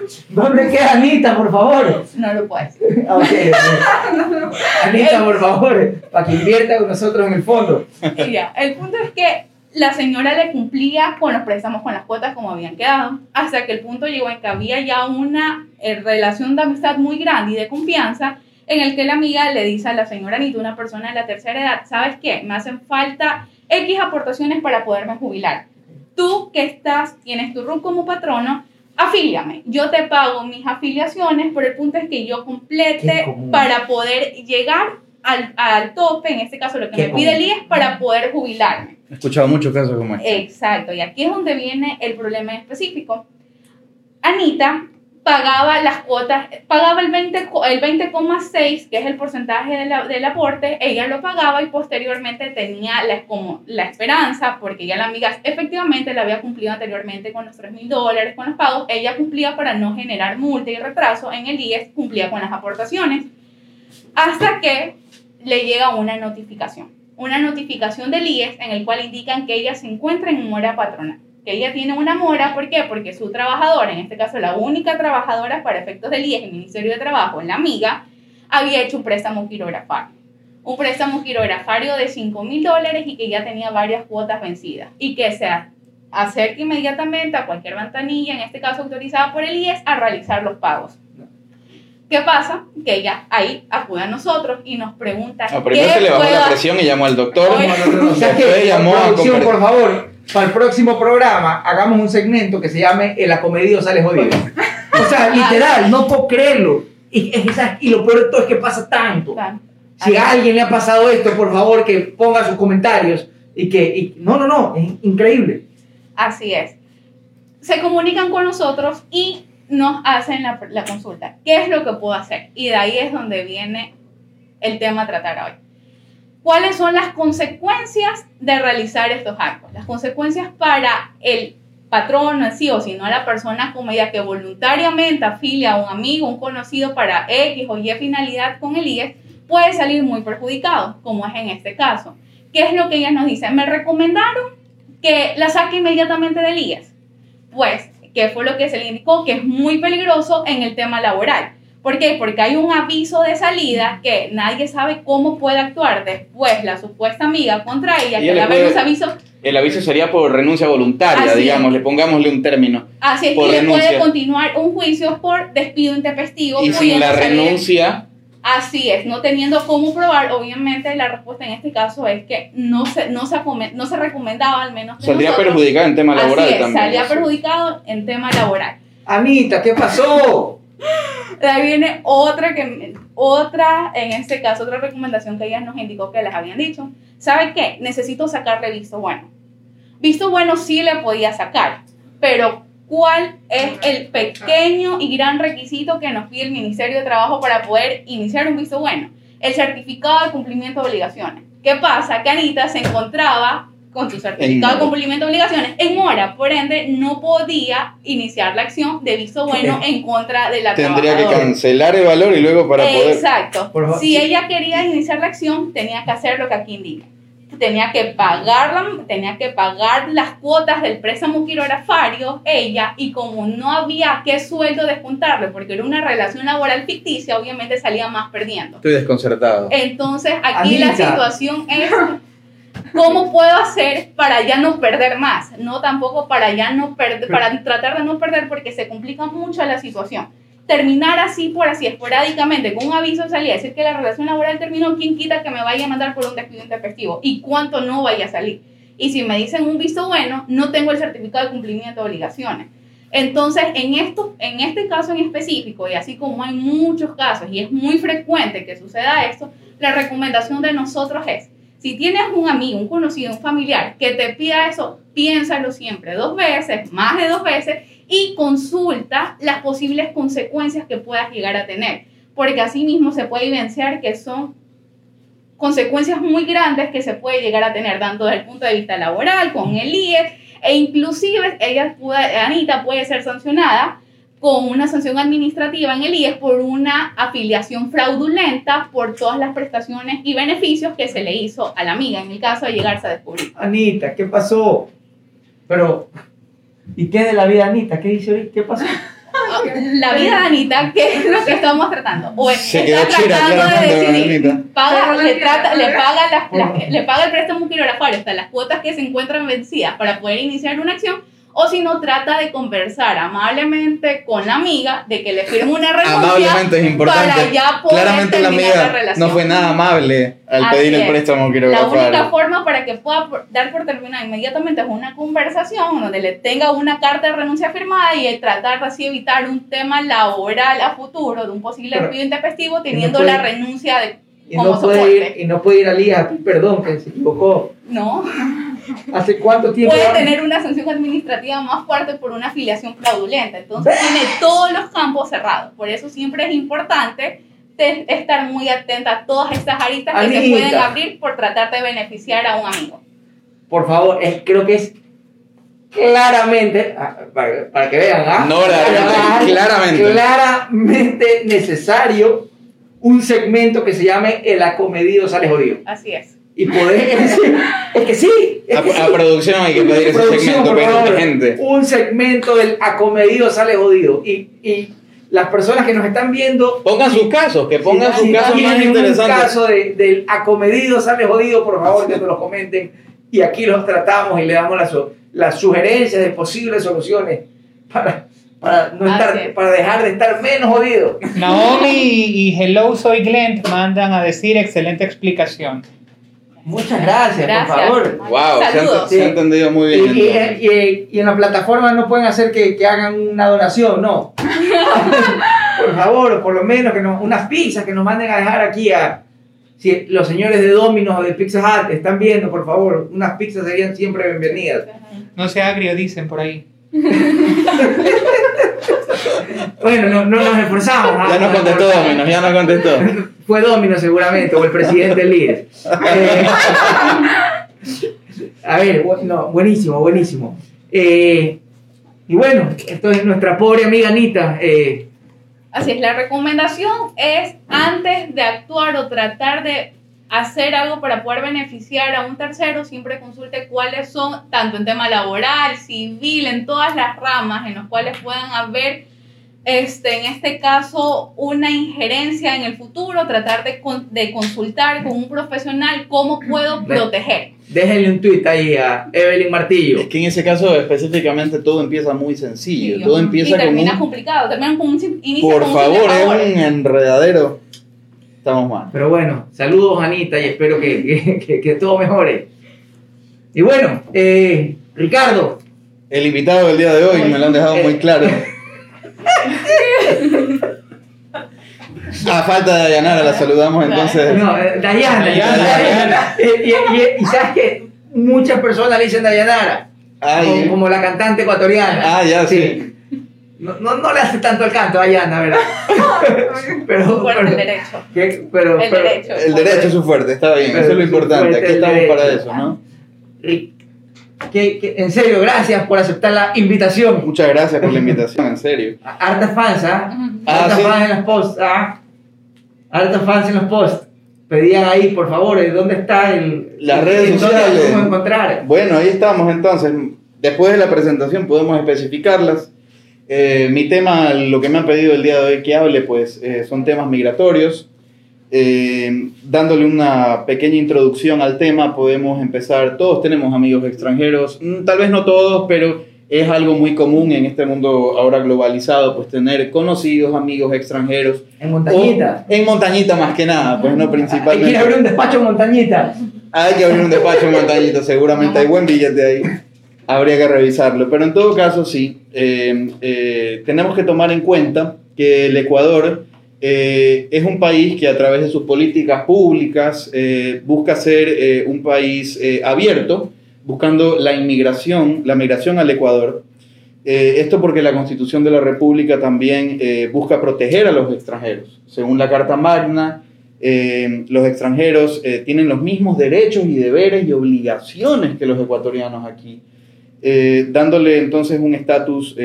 Speaker 1: [LAUGHS] ¿Dónde queda Anita, por favor?
Speaker 4: no lo puedes. decir.
Speaker 1: Ah. [LAUGHS] Anita, por favor, para que invierta con nosotros en el fondo.
Speaker 4: El punto es que la señora le cumplía con los préstamos, con las cuotas como habían quedado, hasta que el punto llegó en que había ya una eh, relación de amistad muy grande y de confianza, en el que la amiga le dice a la señora Anita, una persona de la tercera edad, ¿sabes qué? Me hacen falta X aportaciones para poderme jubilar. Tú que estás, tienes tu RUC como patrono, afíliame. Yo te pago mis afiliaciones, pero el punto es que yo complete para poder llegar al, al tope, en este caso lo que
Speaker 1: Qué
Speaker 4: me pide el. IES, para poder jubilarme.
Speaker 2: He escuchado muchos casos como este.
Speaker 4: Exacto, y aquí es donde viene el problema específico. Anita pagaba las cuotas, pagaba el 20, co- el 20,6, que es el porcentaje de la- del aporte, ella lo pagaba y posteriormente tenía la, como la esperanza, porque ya la amiga efectivamente la había cumplido anteriormente con los 3 mil dólares, con los pagos, ella cumplía para no generar multa y retraso en el IES, cumplía con las aportaciones, hasta que le llega una notificación, una notificación del IES en el cual indican que ella se encuentra en mora patronal, que ella tiene una mora, ¿por qué? Porque su trabajadora, en este caso la única trabajadora para efectos del IES, el Ministerio de Trabajo, la amiga, había hecho un préstamo quirografario. Un préstamo quirografario de 5 mil dólares y que ya tenía varias cuotas vencidas. Y que se acerque inmediatamente a cualquier ventanilla, en este caso autorizada por el IES, a realizar los pagos. ¿Qué pasa? Que ella ahí acude a nosotros y nos pregunta
Speaker 2: No, pero entonces
Speaker 4: ¿qué
Speaker 2: le bajó
Speaker 4: puedo
Speaker 2: la
Speaker 4: hacer?
Speaker 2: presión y llamó al doctor.
Speaker 4: Oye.
Speaker 1: No, no, no, no. O sea que,
Speaker 2: Después llamó a
Speaker 1: producción,
Speaker 2: comprar-
Speaker 1: por favor, para el próximo programa, hagamos un segmento que se llame El acomedido sale jodido. O sea, [LAUGHS] literal, no puedo creerlo. Y, y lo peor de todo es que pasa tanto. Si a alguien le ha pasado esto, por favor, que ponga sus comentarios. Y que, y- no, no, no, es increíble.
Speaker 4: Así es. Se comunican con nosotros y nos hacen la, la consulta. ¿Qué es lo que puedo hacer? Y de ahí es donde viene el tema a tratar hoy. ¿Cuáles son las consecuencias de realizar estos actos? Las consecuencias para el patrón en sí o si no la persona como ella que voluntariamente afilia a un amigo, un conocido para X o Y finalidad con el IES, puede salir muy perjudicado, como es en este caso. ¿Qué es lo que ellas nos dicen? Me recomendaron que la saque inmediatamente del IES. Pues, ¿qué fue lo que se le indicó? Que es muy peligroso en el tema laboral. ¿Por qué? Porque hay un aviso de salida que nadie sabe cómo puede actuar después la supuesta amiga contra ella,
Speaker 2: Y
Speaker 4: que le
Speaker 2: puede-
Speaker 4: aviso,
Speaker 2: El aviso sería por renuncia voluntaria,
Speaker 4: Así es.
Speaker 2: digamos, le pongámosle un término.
Speaker 4: así es,
Speaker 2: por
Speaker 4: y le
Speaker 2: renuncia.
Speaker 4: puede continuar un juicio por despido intempestivo.
Speaker 2: Y sin la renuncia,
Speaker 4: Así es, no teniendo cómo probar, obviamente la respuesta en este caso es que no se, no se, no se recomendaba al menos.
Speaker 2: saldría
Speaker 4: nosotros.
Speaker 2: perjudicado en tema laboral
Speaker 4: Así es,
Speaker 2: también.
Speaker 4: salía perjudicado en tema laboral.
Speaker 1: Anita, ¿qué pasó?
Speaker 4: Ahí viene otra que otra, en este caso, otra recomendación que ella nos indicó que les habían dicho. ¿Sabe qué? Necesito sacarle visto bueno. Visto bueno sí le podía sacar, pero ¿cuál es el pequeño y gran requisito que nos pide el Ministerio de Trabajo para poder iniciar un visto bueno? El certificado de cumplimiento de obligaciones. ¿Qué pasa? Que Anita se encontraba con su certificado de cumplimiento de obligaciones en mora, por ende no podía iniciar la acción de visto bueno en contra de la
Speaker 2: Tendría que cancelar el valor y luego para poder...
Speaker 4: Exacto.
Speaker 1: Por favor,
Speaker 4: si
Speaker 1: sí.
Speaker 4: ella quería iniciar la acción, tenía que hacer lo que aquí indica. Tenía que pagar, la- tenía que pagar las cuotas del préstamo quirografario, ella, y como no había qué sueldo descontarle, porque era una relación laboral ficticia, obviamente salía más perdiendo.
Speaker 2: Estoy desconcertado.
Speaker 4: Entonces, aquí la situación es [LAUGHS] cómo puedo hacer para ya no perder más, no tampoco para ya no perder, para tratar de no perder porque se complica mucho la situación. Terminar así por así esporádicamente con un aviso de salida, decir que la relación laboral terminó, ¿quién quita que me vaya a mandar por un despido intempestivo? ¿Y cuánto no vaya a salir? Y si me dicen un visto bueno, no tengo el certificado de cumplimiento de obligaciones. Entonces, en, esto, en este caso en específico, y así como hay muchos casos, y es muy frecuente que suceda esto, la recomendación de nosotros es, si tienes un amigo, un conocido, un familiar que te pida eso, piénsalo siempre dos veces, más de dos veces, y consulta las posibles consecuencias que puedas llegar a tener, porque así mismo se puede evidenciar que son consecuencias muy grandes que se puede llegar a tener, tanto desde el punto de vista laboral, con el IE, e inclusive ella Anita puede ser sancionada con una sanción administrativa en el IES por una afiliación fraudulenta por todas las prestaciones y beneficios que se le hizo a la amiga, en el caso de llegarse a descubrir.
Speaker 1: Anita, ¿qué pasó? Pero, ¿y qué de la vida de Anita? ¿Qué dice hoy? ¿Qué pasó? [LAUGHS]
Speaker 4: La vida de Anita, ¿qué es lo que estamos tratando? O
Speaker 2: Se
Speaker 4: está
Speaker 2: quedó chira
Speaker 4: tratando de decidir, paga, le, trata, le, paga las, las- le paga el préstamo quirografario hasta las cuotas que se encuentran vencidas para poder iniciar una acción, o si no, trata de conversar amablemente con la amiga de que le firme una renuncia
Speaker 2: Amablemente es importante.
Speaker 4: para ya poder
Speaker 2: Claramente la
Speaker 4: terminar la
Speaker 2: amiga
Speaker 4: relación.
Speaker 2: no fue nada amable al
Speaker 4: Así
Speaker 2: pedir el
Speaker 4: es.
Speaker 2: préstamo
Speaker 4: La única forma para que pueda dar por terminada inmediatamente es una conversación donde le tenga una carta de renuncia firmada y tratar de así evitar un tema laboral a futuro de un posible despido intempestivo teniendo
Speaker 1: puede-
Speaker 4: la renuncia de
Speaker 1: Y
Speaker 4: como
Speaker 1: no, puede
Speaker 4: soporte.
Speaker 1: ir, y no puede ir al pedir perdón, que se equivocó.
Speaker 4: no
Speaker 1: ¿Hace cuánto tiempo?
Speaker 4: puede tener una sanción administrativa más fuerte por una afiliación fraudulenta entonces tiene todos los campos cerrados por eso siempre es importante te- estar muy atenta a todas estas aristas que se pueden abrir por tratar de beneficiar a un amigo
Speaker 1: Por favor, es- creo que es claramente, ah, para, para que vean, ¿ah?
Speaker 2: No, claramente, claramente.
Speaker 1: claramente necesario un segmento que se llame El acomedido sale jodido.
Speaker 4: así es
Speaker 1: Y poder, es, [LAUGHS] decir, es que sí. Es
Speaker 2: A,
Speaker 1: que sí.
Speaker 2: a producción hay que pedir ese segmento,
Speaker 1: favor,
Speaker 2: gente.
Speaker 1: Un segmento del acomedido sale jodido. Y, y las personas que nos están viendo.
Speaker 2: Pongan sus casos, que pongan
Speaker 1: si
Speaker 2: sus casos más
Speaker 1: tienen
Speaker 2: interesantes.
Speaker 1: un caso de- del acomedido sale jodido, por favor, que nos lo comenten. Y aquí los tratamos y le damos las, las sugerencias de posibles soluciones para, para, no estar,
Speaker 4: es.
Speaker 1: para dejar de estar menos jodidos.
Speaker 5: Naomi y, y Hello Soy Glenn mandan a decir excelente explicación.
Speaker 1: Muchas gracias,
Speaker 4: Gracias.
Speaker 1: por favor.
Speaker 2: Wow, se ha,
Speaker 4: Saludos.
Speaker 2: se ha entendido muy bien.
Speaker 1: y-
Speaker 2: entonces.
Speaker 1: y- y en la plataforma no pueden hacer que, que hagan una donación, no. [LAUGHS] por favor, o por lo menos que nos, unas pizzas que nos manden a dejar aquí a. Si los señores de Domino's o de Pizza Hut están viendo, por favor, unas pizzas serían siempre bienvenidas.
Speaker 5: No sea agrio, dicen por ahí. [LAUGHS]
Speaker 1: Bueno, no, no nos esforzamos. ¿ah?
Speaker 2: Ya nos contestó Dominos, ya nos contestó.
Speaker 1: Fue Domino seguramente, o el presidente del líder. Eh, a ver, no, buenísimo, buenísimo. Eh, y bueno, esto es nuestra pobre amiga Anita. eh,
Speaker 4: Así es, la recomendación es antes de actuar o tratar de hacer algo para poder beneficiar a un tercero, siempre consulte cuáles son, tanto en tema laboral, civil, en todas las ramas en las cuales puedan haber este, en este caso, una injerencia en el futuro, tratar de, con- de consultar con un profesional cómo puedo proteger.
Speaker 1: Déjenle un tweet ahí a Evelyn Martillo.
Speaker 2: Es que en ese caso específicamente todo empieza muy sencillo.
Speaker 4: Sí,
Speaker 2: todo empieza
Speaker 4: y
Speaker 2: con
Speaker 4: termina
Speaker 2: un...
Speaker 4: complicado, termina con un inicia
Speaker 2: Por
Speaker 4: con un
Speaker 2: favor,
Speaker 4: favor.
Speaker 2: es un enredadero. Estamos mal.
Speaker 1: Pero bueno, saludos Anita y espero que, que, que- que todo mejore. Y bueno, eh, Ricardo,
Speaker 2: El invitado del día de hoy me lo han dejado muy claro. [LAUGHS] A falta de Dayanara, la saludamos entonces.
Speaker 1: no, eh, Dayana,
Speaker 5: Dayana,
Speaker 1: Dayana. Y, y- y sabes que muchas personas le dicen Dayanara,
Speaker 2: Ay,
Speaker 1: como, como la cantante ecuatoriana.
Speaker 2: Ah, ya, sí.
Speaker 1: No, no, no le hace tanto el canto a Dayana, ¿verdad? [LAUGHS] pero,
Speaker 4: Fuerte el
Speaker 1: pero,
Speaker 4: derecho.
Speaker 1: que- pero-
Speaker 4: El
Speaker 1: pero-
Speaker 4: derecho.
Speaker 2: El derecho es su fuerte, está bien, eso es lo importante. Aquí estamos para eso, ¿no?
Speaker 1: Rick, que, que- en serio, gracias por aceptar la invitación.
Speaker 2: Muchas gracias por la invitación, en serio. [LAUGHS]
Speaker 1: Hartas fans, ¿ah?
Speaker 2: Ah,
Speaker 1: Hartas
Speaker 2: sí.
Speaker 1: fans en los posts, ¿ah? Hartas fans en los posts. Pedían ahí, por favor, ¿de ¿dónde está el.
Speaker 2: Las redes
Speaker 1: la
Speaker 2: sociales.
Speaker 1: podemos encontrar?
Speaker 2: Bueno, ahí estamos entonces. Después de la presentación podemos especificarlas. Eh, mi tema, lo que me han pedido el día de hoy que hable, pues eh, son temas migratorios. Eh, dándole una pequeña introducción al tema, podemos empezar. Todos tenemos amigos extranjeros, Mm, tal vez no todos, pero es algo muy común en este mundo ahora globalizado, pues tener conocidos amigos extranjeros.
Speaker 1: En Montañita.
Speaker 2: O en montañita más que nada, pues no
Speaker 1: Hay que
Speaker 2: principalmente.
Speaker 1: ir a abrir un despacho en Montañita.
Speaker 2: Hay que abrir un despacho en Montañita, seguramente hay buen billete ahí. Habría que revisarlo. Pero en todo caso, sí, eh, eh, tenemos que tomar en cuenta que el Ecuador eh, es un país que a través de sus políticas públicas eh, busca ser eh, un país abierto, buscando la inmigración, la migración al Ecuador. Esto porque la Constitución de la República también busca proteger a los extranjeros. Según la Carta Magna, los extranjeros tienen los mismos derechos y deberes y obligaciones que los ecuatorianos aquí, dándole entonces un estatus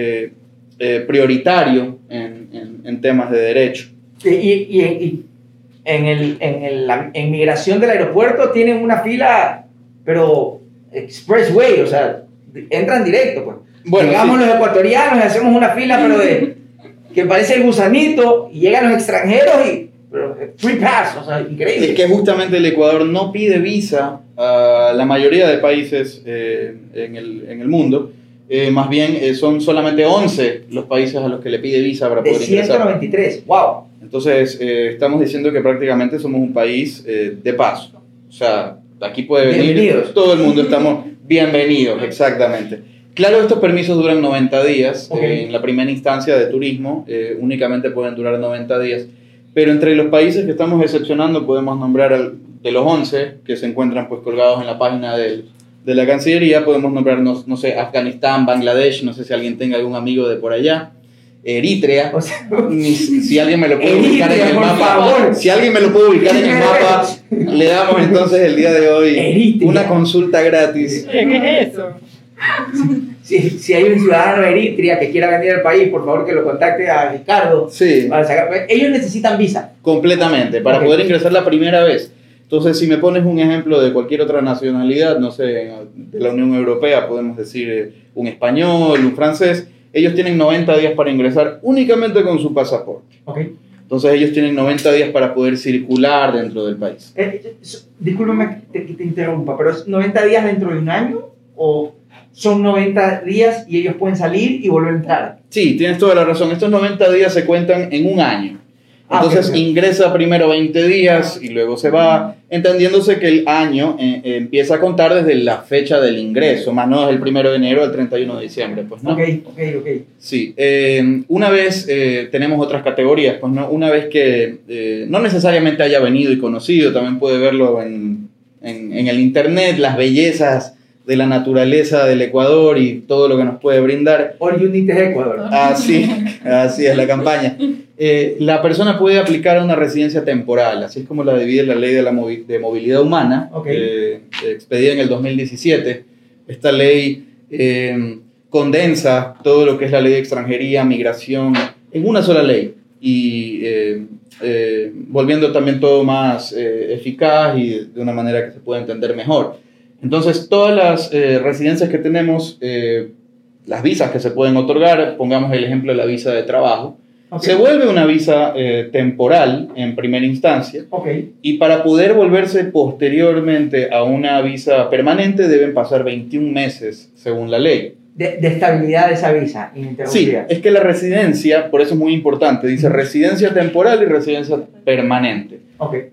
Speaker 2: prioritario en, en- en temas de derecho.
Speaker 1: Y, y- y- en, el, en, el- la en migración del aeropuerto tienen una fila, pero expressway, o sea, entran directo, pues.
Speaker 2: Bueno,
Speaker 1: Llegamos
Speaker 2: sí.
Speaker 1: los ecuatorianos y hacemos una fila, pero de que parece el gusanito, y llegan los extranjeros y pero, free pass, o sea, increíble.
Speaker 2: Es que justamente el Ecuador no pide visa a la mayoría de países eh, en, el, en el mundo. Eh, más bien eh, son solamente 11 los países a los que le pide visa para
Speaker 1: de
Speaker 2: poder ingresar.
Speaker 1: 193, wow.
Speaker 2: Entonces, eh, estamos diciendo que prácticamente somos un país eh, de paso. O sea, aquí puede venir todo el mundo, estamos bienvenidos, exactamente. Claro, estos permisos duran 90 días.
Speaker 1: Ok.
Speaker 2: eh, en la primera instancia de turismo eh, únicamente pueden durar 90 días. Pero entre los países que estamos excepcionando podemos nombrar al- de los 11 que se encuentran pues colgados en la página del- de la Cancillería, podemos nombrarnos, no sé, Afganistán, Bangladesh, no sé si alguien tenga algún amigo de por allá, Eritrea,
Speaker 1: O sea, [LAUGHS]
Speaker 2: ni si alguien me lo puede ubicar en
Speaker 1: Eritrea,
Speaker 2: el mapa,
Speaker 1: favor.
Speaker 2: si alguien me lo puede ubicar en el [LAUGHS] mapa, le damos entonces el día de hoy
Speaker 1: Eritrea.
Speaker 2: una consulta gratis. [LAUGHS]
Speaker 5: ¿Qué es eso?
Speaker 1: si, si hay un ciudadano de Eritrea que quiera venir al país, por favor que lo contacte a Ricardo.
Speaker 2: Sí,
Speaker 1: para sacar- ellos necesitan visa.
Speaker 2: completamente, para
Speaker 1: Ok.
Speaker 2: poder ingresar la primera vez. Entonces, si me pones un ejemplo de cualquier otra nacionalidad, no sé, de la Unión Europea, podemos decir eh, un español, un francés, ellos tienen 90 días para ingresar únicamente con su pasaporte.
Speaker 1: Ok.
Speaker 2: Entonces, ellos tienen 90 días para poder circular dentro del país.
Speaker 1: Eh, eh, so- discúlpame que te, te interrumpa, pero ¿es 90 días dentro de un año o son 90 días y ellos pueden salir y volver a entrar?
Speaker 2: Sí, tienes toda la razón. Estos 90 días se cuentan en un año.
Speaker 1: Ah,
Speaker 2: Entonces
Speaker 1: ok, ok.
Speaker 2: ingresa primero 20 días y luego se va, entendiéndose que el año eh, empieza a contar desde la fecha del ingreso, más no desde el 1 de enero al 31 de diciembre, pues no.
Speaker 1: Ok, ok, ok.
Speaker 2: Sí, eh, una vez eh, tenemos otras categorías, pues no, una vez que no necesariamente haya venido y conocido, también puede verlo en, en, en el internet, las bellezas de la naturaleza del Ecuador y todo lo que nos puede brindar.
Speaker 1: All you need is Ecuador.
Speaker 2: Así, así es la campaña. Eh, la persona puede aplicar a una residencia temporal, así es como la divide la ley de, la movi- de movilidad humana,
Speaker 1: Ok.
Speaker 2: eh, expedida en el 2017. Esta ley eh, condensa todo lo que es la ley de extranjería, migración, en una sola ley y eh, eh, volviendo también todo más eh, eficaz y de una manera que se pueda entender mejor. Entonces, todas las eh, residencias que tenemos, las visas que se pueden otorgar, pongamos el ejemplo de la visa de trabajo, Se vuelve una visa eh, temporal en primera instancia y para poder volverse posteriormente a una visa permanente deben pasar 21 meses según la ley.
Speaker 1: De, de estabilidad de esa visa
Speaker 2: Sí, es que la residencia, por eso es muy importante, dice residencia temporal y residencia permanente.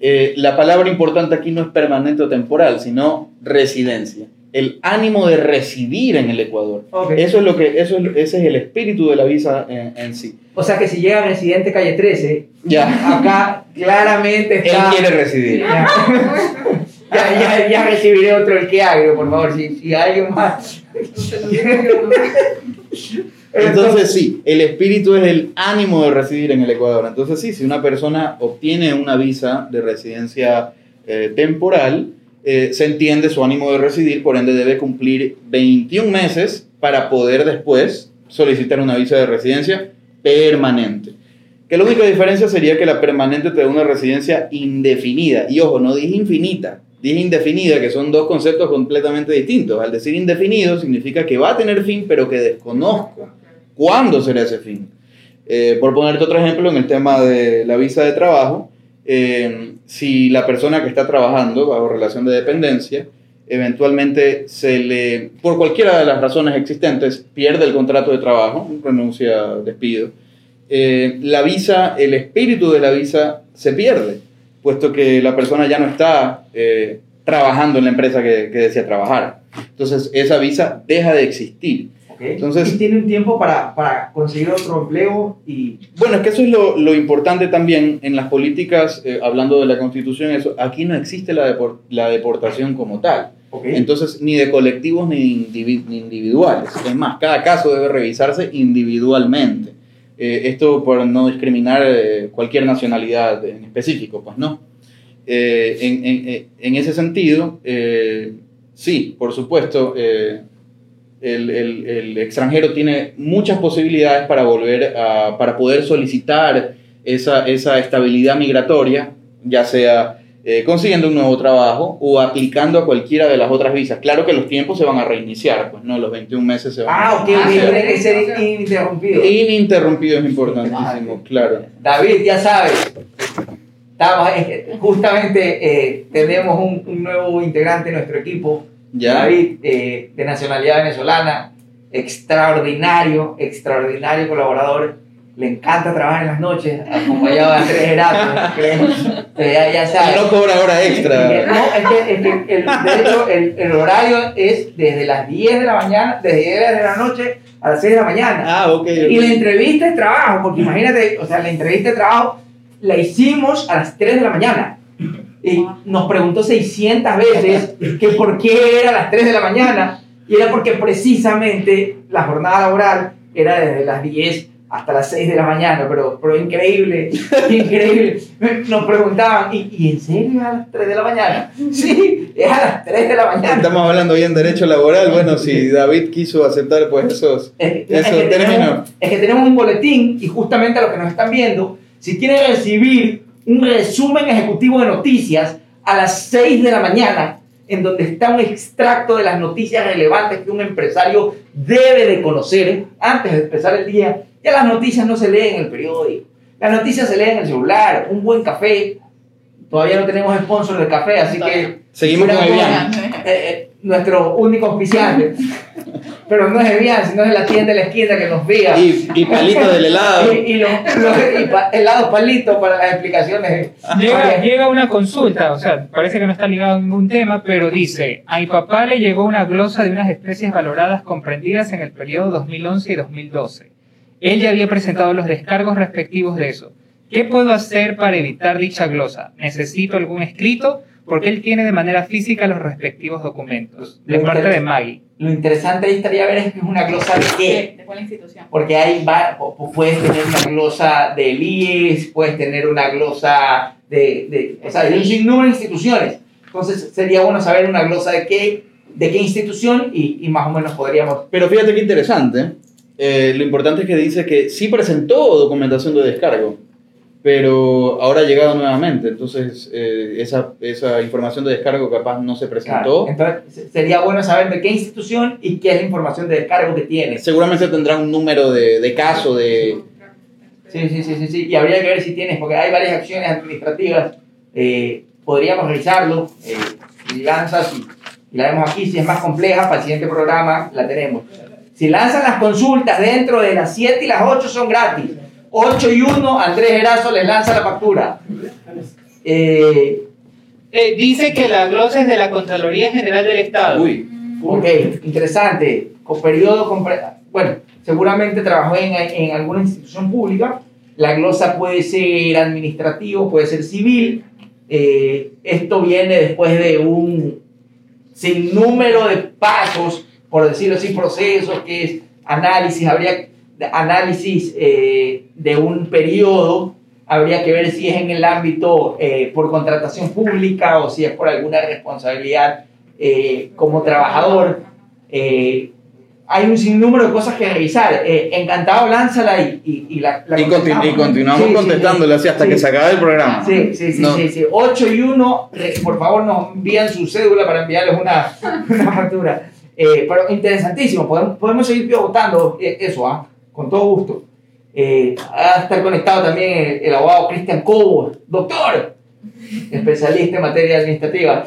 Speaker 2: Eh, la palabra importante aquí no es permanente o temporal, sino residencia. El ánimo de residir en el Ecuador. Eso es lo que, eso es, ese es el espíritu de la visa en, en sí.
Speaker 1: O sea que si llega residente calle 13,
Speaker 2: Ya,
Speaker 1: acá claramente
Speaker 2: él
Speaker 1: está.
Speaker 2: quiere residir.
Speaker 1: Ya, ya, ya, ya recibiré otro el que agrio, por favor. Si, si alguien más.
Speaker 2: Entonces sí, el espíritu es el ánimo de residir en el Ecuador. Entonces sí, si una persona obtiene una visa de residencia eh, temporal, eh, se entiende su ánimo de residir, por ende debe cumplir 21 meses para poder después solicitar una visa de residencia permanente. Que la única diferencia sería que la permanente te da una residencia indefinida. Y ojo, no dije infinita, dije indefinida, que son dos conceptos completamente distintos. Al decir indefinido significa que va a tener fin, pero que desconozco cuándo será ese fin. Eh, por ponerte otro ejemplo, en el tema de la visa de trabajo, eh, si la persona que está trabajando bajo relación de dependencia, eventualmente se le, por cualquiera de las razones existentes, pierde el contrato de trabajo, renuncia, despido, eh, la visa, el espíritu de la visa se pierde, puesto que la persona ya no está eh, trabajando en la empresa que, que desea trabajar. Entonces, esa visa deja de existir.
Speaker 1: Ok.
Speaker 2: Entonces-
Speaker 1: y tiene un tiempo para, para conseguir otro empleo y.
Speaker 2: Bueno, es que eso es lo, lo importante también en las políticas, eh, hablando de la constitución, eso, aquí no existe la, depor- la deportación como tal.
Speaker 1: Ok.
Speaker 2: Entonces, ni de colectivos ni, indivi- ni individuales. Es más, cada caso debe revisarse individualmente. Eh, esto por no discriminar eh, cualquier nacionalidad en específico, pues no. Eh, en, en- en ese sentido, eh, sí, por supuesto, eh, el, el- el extranjero tiene muchas posibilidades para volver a, para poder solicitar esa, esa estabilidad migratoria, ya sea eh, consiguiendo un nuevo trabajo o aplicando a cualquiera de las otras visas. Claro que los tiempos se van a reiniciar, pues no, los 21 meses se van
Speaker 1: Ah,
Speaker 2: a
Speaker 1: ok,
Speaker 2: reiniciar.
Speaker 1: ser ininterrumpido.
Speaker 2: Ininterrumpido es importantísimo, claro.
Speaker 1: David, ya sabes. Eh, justamente eh, tenemos un, un nuevo integrante en nuestro equipo.
Speaker 2: ¿Ya?
Speaker 1: David, eh, de nacionalidad venezolana, extraordinario, extraordinario colaborador. Le encanta trabajar en las noches, acompañado de Andrés que ya, ya
Speaker 2: Y
Speaker 1: sabes.
Speaker 2: no cobra hora extra.
Speaker 1: No, es que, es que el, de hecho el, el horario es desde las 10 de la mañana, desde 10 de la noche a las 6 de la mañana.
Speaker 2: Ah, ok.
Speaker 1: Y la entrevista de trabajo, porque imagínate, o sea, la entrevista de trabajo la hicimos a las 3 de la mañana. Y nos preguntó 600 veces que por qué era a las 3 de la mañana. Y era porque precisamente la jornada laboral era desde las 10 hasta las 6 de la mañana. Pero, pero increíble, [LAUGHS] increíble. Nos preguntaban, ¿y, ¿y en serio a las 3 de la mañana? Sí, es a las 3 de la mañana.
Speaker 2: Estamos hablando bien de derecho laboral. Bueno, si David quiso aceptar pues esos,
Speaker 1: Es que, es
Speaker 2: Eso,
Speaker 1: que tenemos,
Speaker 2: término.
Speaker 1: es que tenemos un boletín y justamente a los que nos están viendo, si quieren recibir un resumen ejecutivo de noticias a las 6 de la mañana, en donde está un extracto de las noticias relevantes que un empresario debe de conocer antes de empezar el día, ya las noticias no se leen en el periódico, las noticias se leen en el celular, un buen café. Todavía no tenemos sponsor del café, así que
Speaker 2: Seguimos con
Speaker 1: eh, eh, nuestro único auspiciante. [LAUGHS] Pero no es Evian, sino es la tienda de la esquina que nos vea.
Speaker 2: Y, y palito del helado. [LAUGHS]
Speaker 1: Y, y los, los- y pa- helados palitos para las explicaciones.
Speaker 5: Llega, llega una consulta, o sea, parece que no está ligado a ningún tema, pero dice, a mi papá le llegó una glosa de unas especies valoradas comprendidas en el periodo 2011 y 2012. Él ya había presentado los descargos respectivos de eso. ¿Qué puedo hacer para evitar dicha glosa? ¿Necesito algún escrito? Porque él tiene de manera física los respectivos documentos. De parte de Maggie.
Speaker 1: Lo interesante ahí estaría ver es que es una glosa de qué.
Speaker 4: ¿De cuál institución?
Speaker 1: Porque hay puedes tener una glosa del IES, puedes tener una glosa de, de, o sea, de un sinnúmero de instituciones. Entonces sería bueno saber una glosa de qué, de qué institución y, y más o menos podríamos
Speaker 2: Pero fíjate qué interesante. eh, lo importante es que dice que sí presentó documentación de descargo, pero ahora ha llegado nuevamente. Entonces, eh, esa, esa información de descargo capaz no se presentó.
Speaker 1: Claro, Entonces, se- sería bueno saber de qué institución y qué es la información de descargo que tiene.
Speaker 2: Seguramente tendrá un número de, de caso de...
Speaker 1: Sí, sí, sí, sí, sí. Y habría que ver si tienes, porque hay varias acciones administrativas. eh, podríamos revisarlo. Eh, si lanzas y, y la vemos aquí, si es más compleja, para el siguiente programa la tenemos. Si lanzan las consultas dentro de las 7 y las 8 son gratis. 8 y 1, Andrés Erazo les lanza la factura. Eh,
Speaker 5: Eh, dice que la glosa es de la Contraloría General del Estado.
Speaker 2: Uy,
Speaker 1: Ok, interesante. Con periodo, bueno, seguramente trabajó en, en alguna institución pública. La glosa puede ser administrativo, puede ser civil. Eh, esto viene después de un sinnúmero de pasos, por decirlo así, procesos, que es análisis, habría análisis eh, de un periodo, habría que ver si es en el ámbito eh, por contratación pública o si es por alguna responsabilidad eh, como trabajador. Hay un sinnúmero de cosas que revisar. Encantado, lánzala y, y, y la, la
Speaker 2: y, continu- y continuamos
Speaker 1: Sí, sí,
Speaker 2: contestándole así hasta
Speaker 1: sí.
Speaker 2: que se acabe el programa.
Speaker 1: Sí, sí, sí,
Speaker 2: No.
Speaker 1: sí, sí. 8 y 1, re- por favor nos envían su cédula para enviarles una, una factura. Pero interesantísimo, podemos, podemos seguir pivotando eso, ¿ah? Con todo gusto. Eh, va a estar conectado también el, el abogado Cristian Cobo, doctor, especialista en materia administrativa.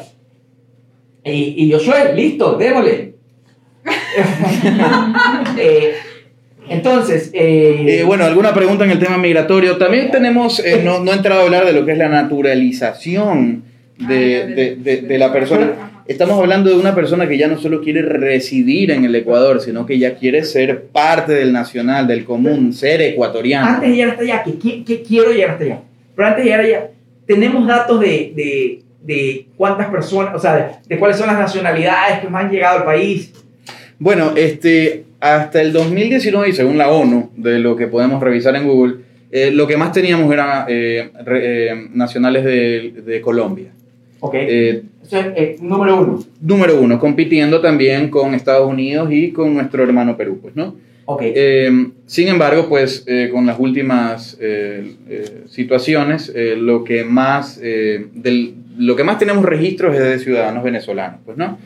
Speaker 1: Y, y Josué, listo, démosle. [LAUGHS] Eh, entonces, eh,
Speaker 2: Eh, bueno, alguna pregunta en el tema migratorio. También tenemos, no, no he entrado a hablar de lo que es la naturalización de, de- de- de la persona. Estamos hablando de una persona que ya no solo quiere residir en el Ecuador, sino que ya quiere ser parte del nacional, del común, ser ecuatoriano.
Speaker 1: antes de llegar hasta allá, que, qui- que quiero llegar hasta allá, pero antes de llegar allá, tenemos datos de, de, de cuántas personas, o sea, de, cuáles son las nacionalidades que más han llegado al país.
Speaker 2: Bueno, este, hasta el 2019, y según la ONU, de lo que podemos revisar en Google, eh, lo que más teníamos eran eh, re- eh, nacionales de, de Colombia.
Speaker 1: Ok,
Speaker 2: Eh,
Speaker 1: eso es eh, número uno.
Speaker 2: número uno, compitiendo también con Estados Unidos y con nuestro hermano Perú, pues, ¿no?
Speaker 1: Ok,
Speaker 2: Eh, sin embargo, pues eh, con las últimas situaciones, lo, que más, del- lo que más tenemos registros es de ciudadanos venezolanos, pues, ¿no?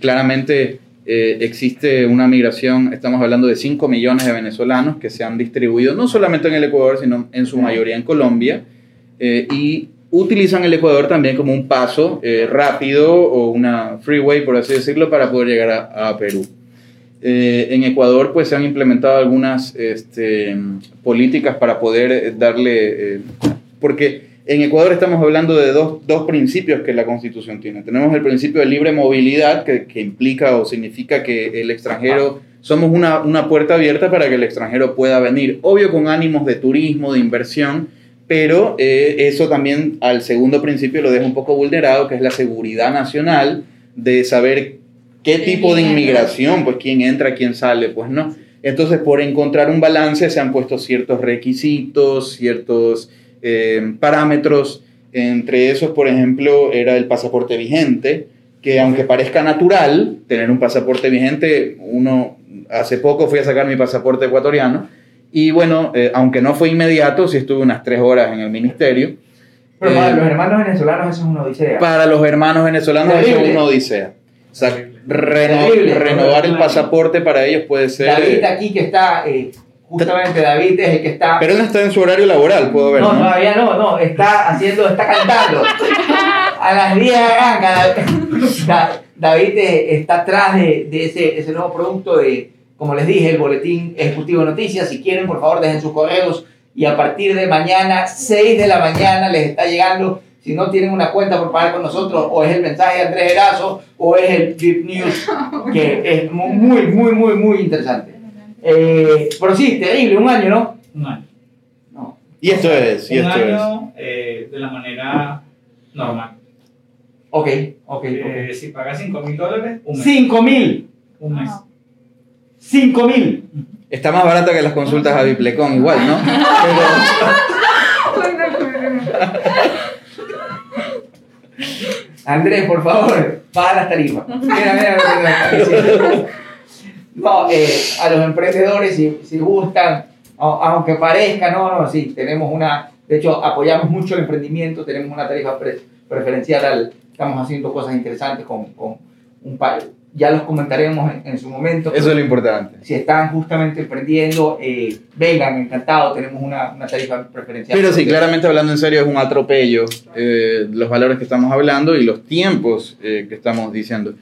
Speaker 2: Claramente eh, existe una migración, estamos hablando de 5 millones de venezolanos que se han distribuido no solamente en el Ecuador, sino en su mayoría en Colombia, eh, y utilizan el Ecuador también como un paso eh, rápido o una freeway, por así decirlo, para poder llegar a, Perú. Eh, en Ecuador pues se han implementado algunas este, políticas para poder eh, darle, eh, porque en Ecuador estamos hablando de dos, dos principios que la constitución tiene. Tenemos el principio de libre movilidad que, que implica o significa que el extranjero, somos una, una puerta abierta para que el extranjero pueda venir, obvio con ánimos de turismo, de inversión, pero eh, eso también al segundo principio lo deja un poco vulnerado, que es la seguridad nacional de saber qué
Speaker 4: ¿Quién
Speaker 2: tipo de inmigración, pues quién entra, quién sale, pues no. Entonces, por encontrar un balance se han puesto ciertos requisitos, ciertos eh, parámetros. Entre esos, por ejemplo, era el pasaporte vigente, que aunque parezca natural tener un pasaporte vigente, uno hace poco fui a sacar mi pasaporte ecuatoriano y bueno, eh, aunque no fue inmediato, sí estuve unas tres horas en el ministerio.
Speaker 1: pero
Speaker 2: Eh,
Speaker 1: para los hermanos venezolanos eso es una odisea.
Speaker 2: para los hermanos venezolanos eso es una odisea. O sea, reno- renovar el pasaporte para ellos puede ser...
Speaker 1: David
Speaker 2: eh,
Speaker 1: aquí que está, eh, justamente David es el que está...
Speaker 2: pero él no está en su horario laboral, puedo ver,
Speaker 1: no,
Speaker 2: ¿no?
Speaker 1: todavía no, no, está haciendo, está cantando. A las 10 arranca. Da- David eh, está atrás de, de ese, ese nuevo producto de, como les dije, el boletín ejecutivo de noticias. Si quieren, por favor, dejen sus correos y a partir de mañana, 6 de la mañana, les está llegando. Si no tienen una cuenta por pagar con nosotros, o es el mensaje de Andrés Erazo, o es el Deep News, [LAUGHS] que es mu- muy, muy, muy, muy interesante. Eh, pero sí, terrible, un año, ¿no?
Speaker 6: Un año.
Speaker 1: No.
Speaker 2: Y esto es, y
Speaker 6: un
Speaker 2: esto es.
Speaker 6: año eh, de la manera normal.
Speaker 1: Ok, ok,
Speaker 6: Eh,
Speaker 1: ok.
Speaker 6: si pagas 5 mil dólares, un mes.
Speaker 1: 5 mil.
Speaker 6: Un mes.
Speaker 1: 5 mil.
Speaker 2: Está más barata que las consultas a Biplecon igual, ¿no? [LAUGHS]
Speaker 1: Andrés, por favor, baja las tarifas. Mira, mira, mira, mira, mira. No, eh, a los emprendedores, si, si gustan, aunque parezca, no, no, sí, tenemos una, de hecho, apoyamos mucho el emprendimiento, tenemos una tarifa pre- preferencial, al, estamos haciendo cosas interesantes con, con un par, ya los comentaremos en, en su momento.
Speaker 2: Eso es lo importante.
Speaker 1: Si están justamente emprendiendo, eh, vengan, encantado, tenemos una, una tarifa preferencial.
Speaker 2: Pero sí, claramente hablando en serio, es un atropello eh, los valores que estamos hablando y los tiempos eh, que estamos diciendo.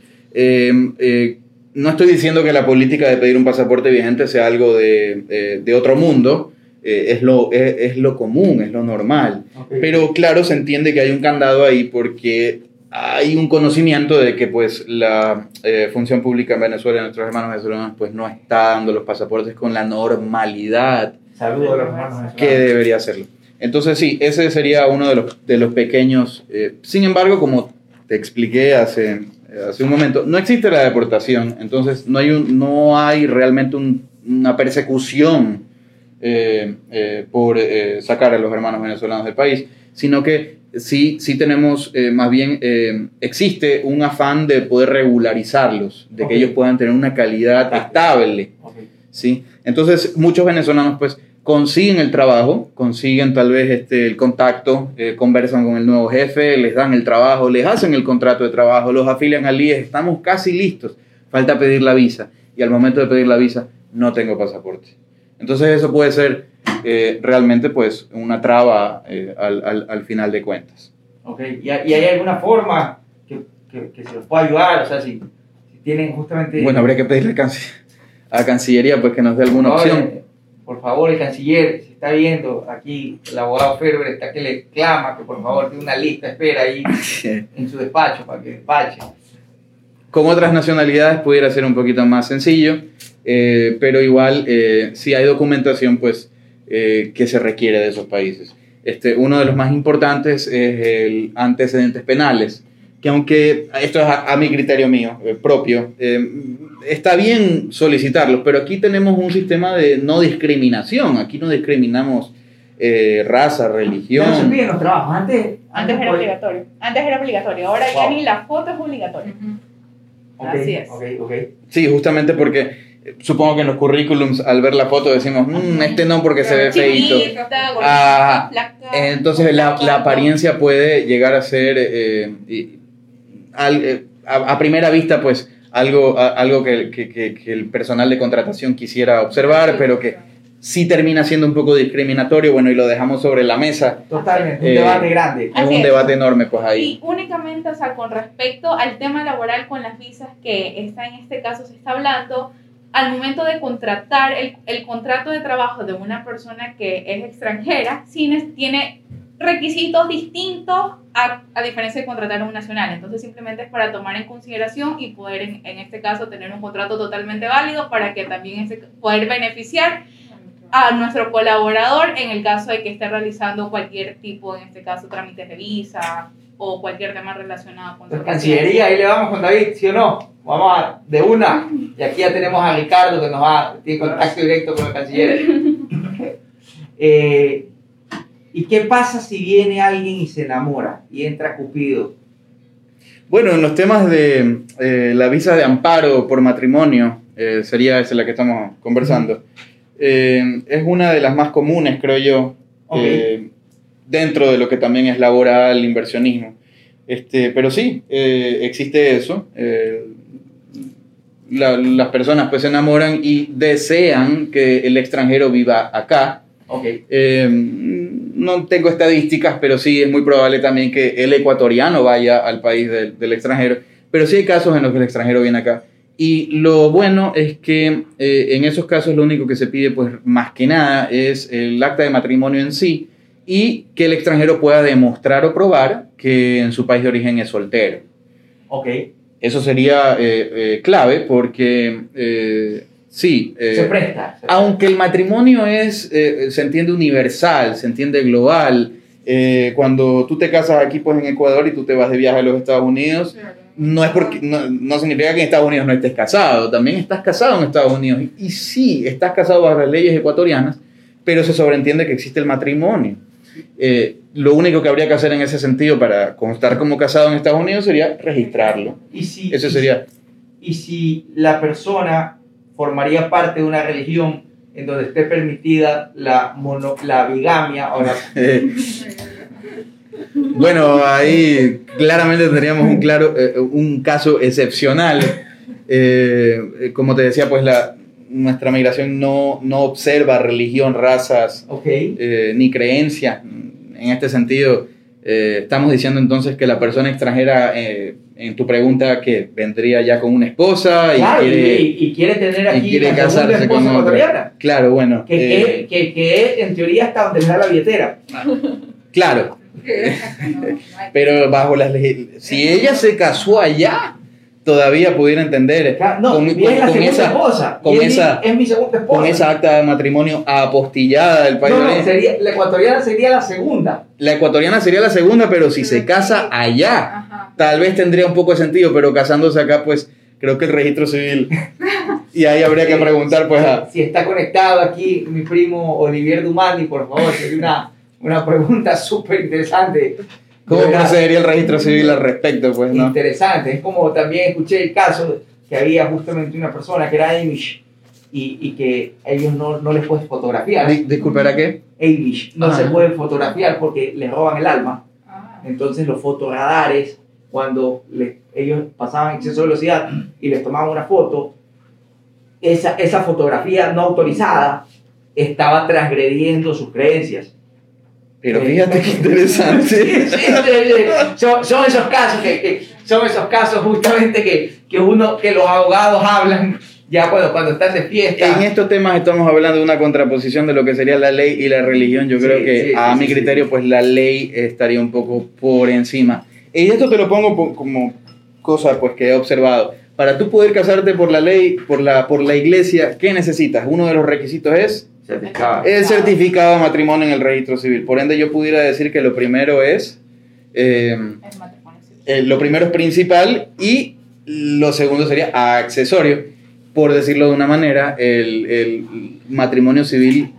Speaker 2: No estoy diciendo que la política de pedir un pasaporte vigente sea algo de, de otro mundo, es, lo, es, es lo común, es lo normal.
Speaker 1: Ok.
Speaker 2: Pero claro, se entiende que hay un candado ahí porque hay un conocimiento de que pues la eh, función pública en Venezuela, nuestros hermanos venezolanos, pues no está dando los pasaportes con la normalidad
Speaker 1: Saludos a los hermanos.
Speaker 2: que debería hacerlo. Entonces sí, ese sería uno de los, de los pequeños. eh, sin embargo, como te expliqué hace, hace un momento, no existe la deportación, entonces no hay, un, no hay realmente un- una persecución eh, eh, por sacar a los hermanos venezolanos del país, sino que sí, sí tenemos, eh, más bien, eh, existe un afán de poder regularizarlos, de que ellos puedan tener una calidad estable. ¿sí? Entonces, muchos venezolanos pues consiguen el trabajo, consiguen tal vez este, el contacto, eh, conversan con el nuevo jefe, les dan el trabajo, les hacen el contrato de trabajo, los afilian al IES, estamos casi listos, falta pedir la visa y al momento de pedir la visa no tengo pasaporte. Entonces eso puede ser eh, realmente pues una traba eh, al, al- al final de cuentas.
Speaker 1: Ok, ¿Y, hay- y hay alguna forma que, que, que se los pueda ayudar? O sea, si, si tienen justamente...
Speaker 2: Bueno, habría que pedirle a Cancillería pues que nos dé alguna
Speaker 1: Por favor,
Speaker 2: opción.
Speaker 1: eh, Por favor, el canciller, si está viendo aquí, el abogado Ferber está que le clama que por favor tiene una lista, espera ahí [LAUGHS] en su despacho para que despache.
Speaker 2: Con otras nacionalidades pudiera ser un poquito más sencillo, eh, pero igual eh, si hay documentación pues eh, que se requiere de esos países. Este, uno de los más importantes es el antecedentes penales, que aunque esto es a, a mi criterio mío eh, propio, eh, está bien solicitarlos, pero aquí tenemos un sistema de no discriminación, aquí no discriminamos eh, raza,
Speaker 1: Ya no se
Speaker 2: religión.
Speaker 1: piden los trabajos. Antes,
Speaker 4: Antes era
Speaker 1: podía-
Speaker 4: obligatorio. Antes era obligatorio. Ahora ya
Speaker 1: Wow.
Speaker 4: ni la foto es obligatoria.
Speaker 1: Ok,
Speaker 4: Así es.
Speaker 1: Ok, ok.
Speaker 2: Sí, justamente porque supongo que en los currículums al ver la foto decimos, "Mm, este no porque se ve feito. Ah. Entonces la, la apariencia puede llegar a ser, eh, y- al- eh, a, a primera vista, pues algo, a- algo que, que- que- que el personal de contratación quisiera observar, pero que sí termina siendo un poco discriminatorio, bueno, y lo dejamos sobre la mesa.
Speaker 1: Totalmente, un
Speaker 2: Eh,
Speaker 1: debate grande.
Speaker 2: Es
Speaker 4: Así
Speaker 2: un
Speaker 4: es.
Speaker 2: debate enorme, pues ahí.
Speaker 4: Y únicamente, o sea, con respecto al tema laboral con las visas que está en este caso se está hablando, al momento de contratar el, el contrato de trabajo de una persona que es extranjera, tiene requisitos distintos a, a diferencia de contratar a un nacional. Entonces simplemente es para tomar en consideración y poder en, en este caso tener un contrato totalmente válido para que también ese- poder beneficiar a nuestro colaborador en el caso de que esté realizando cualquier tipo, en este caso, trámites de visa o cualquier tema relacionado con su
Speaker 1: Cancillería, ahí le vamos con David, ¿sí o no? Vamos a, de una. Y aquí ya tenemos a Ricardo que nos va, tiene contacto directo con el canciller. [LAUGHS] Eh, ¿Y qué pasa si viene alguien y se enamora y entra Cupido?
Speaker 2: Bueno, en los temas de eh, la visa de amparo por matrimonio, eh, sería esa la que estamos conversando, eh, es una de las más comunes, creo yo. Dentro de lo que también es laboral, inversionismo. Este, pero sí, eh, existe eso. eh, la- las personas pues se enamoran y desean que el extranjero viva acá.
Speaker 1: Ok.
Speaker 2: Eh, no tengo estadísticas, pero sí es muy probable también que el ecuatoriano vaya al país del, del extranjero. Pero sí hay casos en los que el extranjero viene acá. Y lo bueno es que eh, en esos casos lo único que se pide, pues más que nada, es el acta de matrimonio en sí y que el extranjero pueda demostrar o probar que en su país de origen es soltero.
Speaker 1: Ok.
Speaker 2: Eso sería eh, eh, clave porque eh, sí. eh,
Speaker 1: se presta. se
Speaker 2: aunque el matrimonio es, eh, se entiende universal, se entiende global, eh, cuando tú te casas aquí pues en Ecuador y tú te vas de viaje a los Estados Unidos, no es porque no, no significa que en Estados Unidos no estés casado, también estás casado en Estados Unidos y, y sí, estás casado bajo las leyes ecuatorianas, pero se sobreentiende que existe el matrimonio. Eh, lo único que habría que hacer en ese sentido para constar como casado en Estados Unidos sería registrarlo.
Speaker 1: Y si,
Speaker 2: Eso sería
Speaker 1: y si la persona formaría parte de una religión en donde esté permitida la, mono, la bigamia o la... [LAUGHS]
Speaker 2: Bueno, ahí claramente tendríamos un, claro, eh, un caso excepcional. Eh, como te decía, pues la, nuestra migración no, no observa religión, razas, eh, ni creencia. En este sentido, eh, estamos diciendo entonces que la persona extranjera, eh, en tu pregunta, que vendría ya con una esposa y
Speaker 1: Claro, y,
Speaker 2: quiere,
Speaker 1: y- y quiere tener
Speaker 2: y
Speaker 1: aquí
Speaker 2: quiere
Speaker 1: la segunda
Speaker 2: casarse
Speaker 1: esposa
Speaker 2: con otra. Claro, bueno.
Speaker 1: Que,
Speaker 2: eh,
Speaker 1: que, que, que en teoría hasta donde le da la billetera. [LAUGHS]
Speaker 2: claro, [LAUGHS] pero bajo las leyes. Si ella se casó allá, todavía pudiera entender
Speaker 1: No,
Speaker 2: con,
Speaker 1: es la
Speaker 2: con
Speaker 1: segunda
Speaker 2: esa,
Speaker 1: esposa.
Speaker 2: con
Speaker 1: y es, mi-
Speaker 2: esa-
Speaker 1: es mi segunda esposa.
Speaker 2: con esa acta de matrimonio apostillada del país
Speaker 1: No,
Speaker 2: de
Speaker 1: no, sería, la ecuatoriana sería la segunda.
Speaker 2: La ecuatoriana sería la segunda, pero si se casa allá,
Speaker 3: Ajá.
Speaker 2: tal vez tendría un poco de sentido, pero casándose acá, pues creo que el registro civil. [LAUGHS] Y ahí habría que preguntar, pues, a.
Speaker 1: Si está conectado aquí mi primo Olivier Dumani, por favor, sería una, una pregunta súper interesante.
Speaker 2: ¿Cómo
Speaker 1: verdad,
Speaker 2: procedería el registro civil al respecto, pues, no?
Speaker 1: Interesante. Es como también escuché el caso que había justamente una persona que era Amish y, y que ellos no, no les puedes fotografiar.
Speaker 2: Di- Disculpe, ¿era qué?
Speaker 1: Amish no
Speaker 2: Ajá.
Speaker 1: se pueden fotografiar porque les roban el alma.
Speaker 3: Ah.
Speaker 1: Entonces los fotoradares, cuando le- ellos pasaban exceso de velocidad y les tomaban una foto, esa, esa fotografía no autorizada estaba transgrediendo sus creencias.
Speaker 2: Pero fíjate qué interesante.
Speaker 1: Sí, sí, sí. Son, son esos casos que, que- son esos casos justamente que, que uno que los abogados hablan ya cuando, cuando están de fiesta.
Speaker 2: En estos temas estamos hablando de una contraposición de lo que sería la ley y la religión. Yo creo que a mi criterio, pues la ley estaría un poco por encima. Y esto te lo pongo po- como cosa pues que he observado. Para tú poder casarte por la ley, por la, por la iglesia, ¿qué necesitas? Uno de los requisitos es
Speaker 1: Certificado.
Speaker 2: el certificado de matrimonio en el registro civil. Por ende, yo pudiera decir que lo primero es, eh,
Speaker 4: El matrimonio civil.
Speaker 2: eh, lo primero es principal y lo segundo sería accesorio. Por decirlo de una manera, el, el matrimonio civil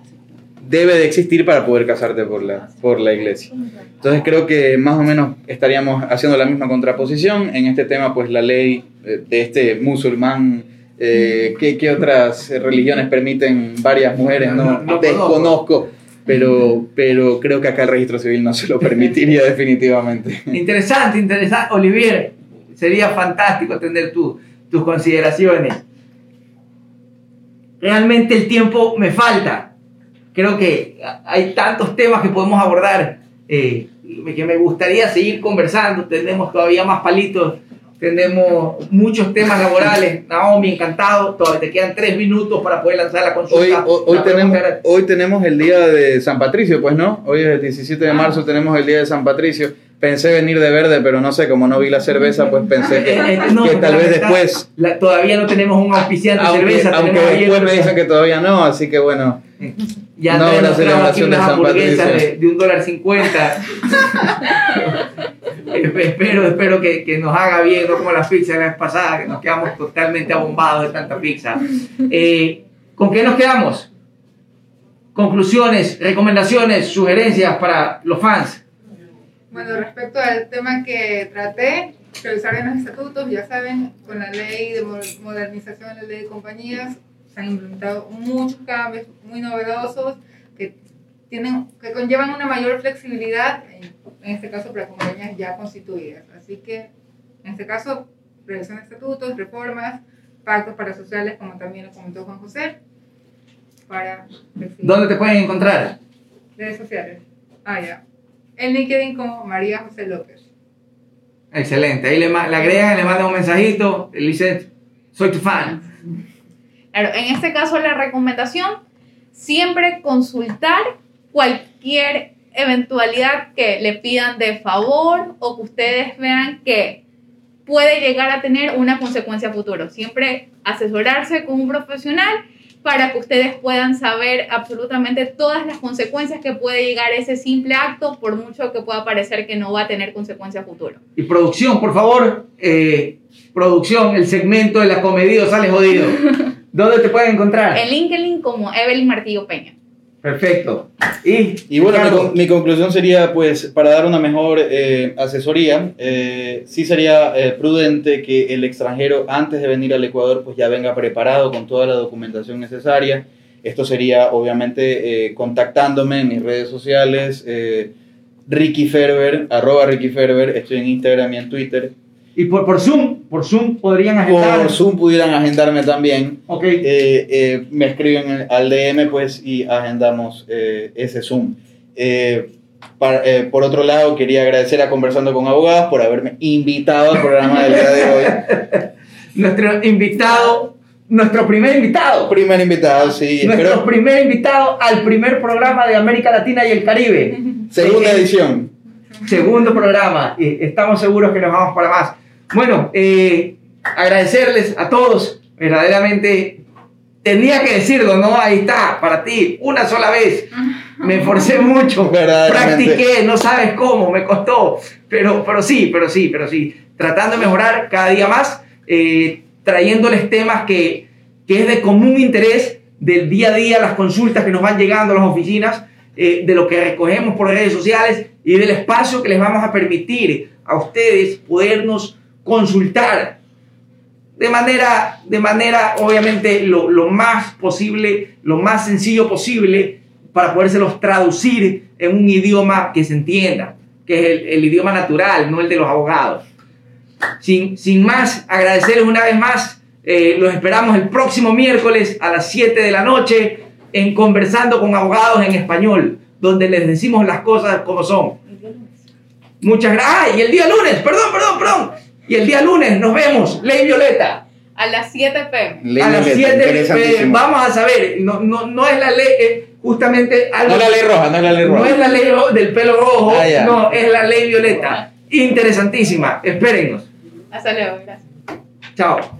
Speaker 2: debe de existir para poder casarte por la, por la iglesia. Entonces creo que más o menos estaríamos haciendo la misma contraposición. En este tema, pues la ley eh, de este musulmán, eh, ¿qué, qué otras religiones permiten varias mujeres? No,
Speaker 1: No, no
Speaker 2: desconozco, pero, pero creo que acá el registro civil no se lo permitiría [LAUGHS] definitivamente.
Speaker 1: Interesante, interesante. Olivier, sería fantástico tener tu- tus consideraciones. Realmente el tiempo me falta. Creo que hay tantos temas que podemos abordar eh, que me gustaría seguir conversando. Tenemos todavía más palitos, tenemos muchos temas laborales. Naomi, encantado. Todavía te quedan tres minutos para poder lanzar la consulta.
Speaker 2: Hoy, hoy, tenemos, hoy tenemos el día de San Patricio, pues no, hoy es el 17 de
Speaker 1: Ah.
Speaker 2: marzo, tenemos el día de San Patricio. Pensé venir de verde, pero no sé, como no vi la cerveza, pues pensé que, [LAUGHS]
Speaker 1: Eh, eh, no,
Speaker 2: que tal vez
Speaker 1: verdad,
Speaker 2: después,
Speaker 1: la- todavía no tenemos un auspiciante de cerveza.
Speaker 2: aunque después me dicen que todavía no, así que bueno,
Speaker 1: Ya
Speaker 2: No habrá celebración de San Patricio.
Speaker 1: de, de un dólar cincuenta. [LAUGHS] [LAUGHS] espero espero que, que nos haga bien, no como las pizzas de la vez pasada, que nos quedamos totalmente abombados de tanta pizza. Eh, ¿Con qué nos quedamos? Conclusiones, recomendaciones, sugerencias para los fans.
Speaker 3: Bueno, respecto al tema que traté, revisar en los estatutos, ya saben, con la ley de mo- modernización de la ley de compañías se han implementado muchos cambios muy novedosos que, tienen, que conllevan una mayor flexibilidad, en, en este caso para compañías ya constituidas. Así que, en este caso, revisión de estatutos, reformas, pactos parasociales, como también lo comentó Juan José, para.
Speaker 1: ¿Dónde te pueden encontrar?
Speaker 3: Redes sociales. Ah, ya. En LinkedIn como María José López.
Speaker 1: Excelente. Ahí le, le agregan, le mandan un mensajito, le dicen, soy tu fan.
Speaker 4: Claro, en este caso la recomendación, siempre consultar cualquier eventualidad que le pidan de favor o que ustedes vean que puede llegar a tener una consecuencia futuro. Siempre asesorarse con un profesional para que ustedes puedan saber absolutamente todas las consecuencias que puede llegar ese simple acto, por mucho que pueda parecer que no va a tener consecuencia futuro.
Speaker 1: Y producción, por favor, eh, producción, el segmento de la comedia sale jodido. [LAUGHS] ¿Dónde te pueden encontrar?
Speaker 4: En LinkedIn como Evelyn Martillo Peña.
Speaker 1: Perfecto. Y,
Speaker 2: Y bueno, mi,
Speaker 1: Ricardo,
Speaker 2: con- mi conclusión sería, pues, para dar una mejor eh, asesoría, eh, sí sería eh, prudente que el extranjero, antes de venir al Ecuador, pues ya venga preparado con toda la documentación necesaria. Esto sería, obviamente, contactándome en mis redes sociales, Ricky Ferber, arroba Ricky Ferber, estoy en Instagram y en Twitter.
Speaker 1: Y por, por Zoom, por Zoom podrían agendar.
Speaker 2: Por Zoom pudieran agendarme también.
Speaker 1: Ok.
Speaker 2: Eh, eh, me escriben al DM pues y agendamos eh, ese Zoom. Para- por otro lado, quería agradecer a Conversando con Abogados por haberme invitado al programa del día de hoy. [LAUGHS]
Speaker 1: Nuestro invitado, nuestro primer invitado.
Speaker 2: Primer invitado, sí.
Speaker 1: Nuestro
Speaker 2: Espero
Speaker 1: primer invitado al primer programa de América Latina y el Caribe.
Speaker 2: segunda edición.
Speaker 1: Segundo programa. Eh, estamos seguros que nos vamos para más. Bueno, eh, agradecerles a todos. Verdaderamente, tenía que decirlo, ¿no? Ahí está, para ti, una sola vez. Me esforcé mucho. Practiqué, no sabes cómo, me costó. Pero, pero sí, pero sí, pero sí. Tratando de mejorar cada día más, eh, trayéndoles temas que, que es de común interés del día a día, las consultas que nos van llegando a las oficinas, eh, de lo que recogemos por redes sociales y del espacio que les vamos a permitir a ustedes podernos consultar de manera, de manera obviamente, lo, lo más posible, lo más sencillo posible, para podérselos traducir en un idioma que se entienda, que es el, el idioma natural, no el de los abogados. Sin, sin más, agradecerles una vez más. eh, los esperamos el próximo miércoles a las 7 de la noche en Conversando con Abogados en Español, donde les decimos las cosas como son. Muchas gracias. Ah, y el día lunes, perdón, perdón, perdón. Y el día lunes nos vemos, Ley Violeta.
Speaker 4: A las 7 pm.
Speaker 2: Ley
Speaker 1: a las
Speaker 2: Violeta,
Speaker 1: 7
Speaker 2: interesantísimo.
Speaker 1: vamos a saber, no, no, no es la ley, eh, justamente algo.
Speaker 2: No es la ley roja, no es la ley
Speaker 1: No
Speaker 2: roja.
Speaker 1: es la ley del pelo rojo,
Speaker 2: Ah,
Speaker 1: no, es la ley violeta. Interesantísima. Espérennos.
Speaker 4: Hasta luego, gracias.
Speaker 1: Chao.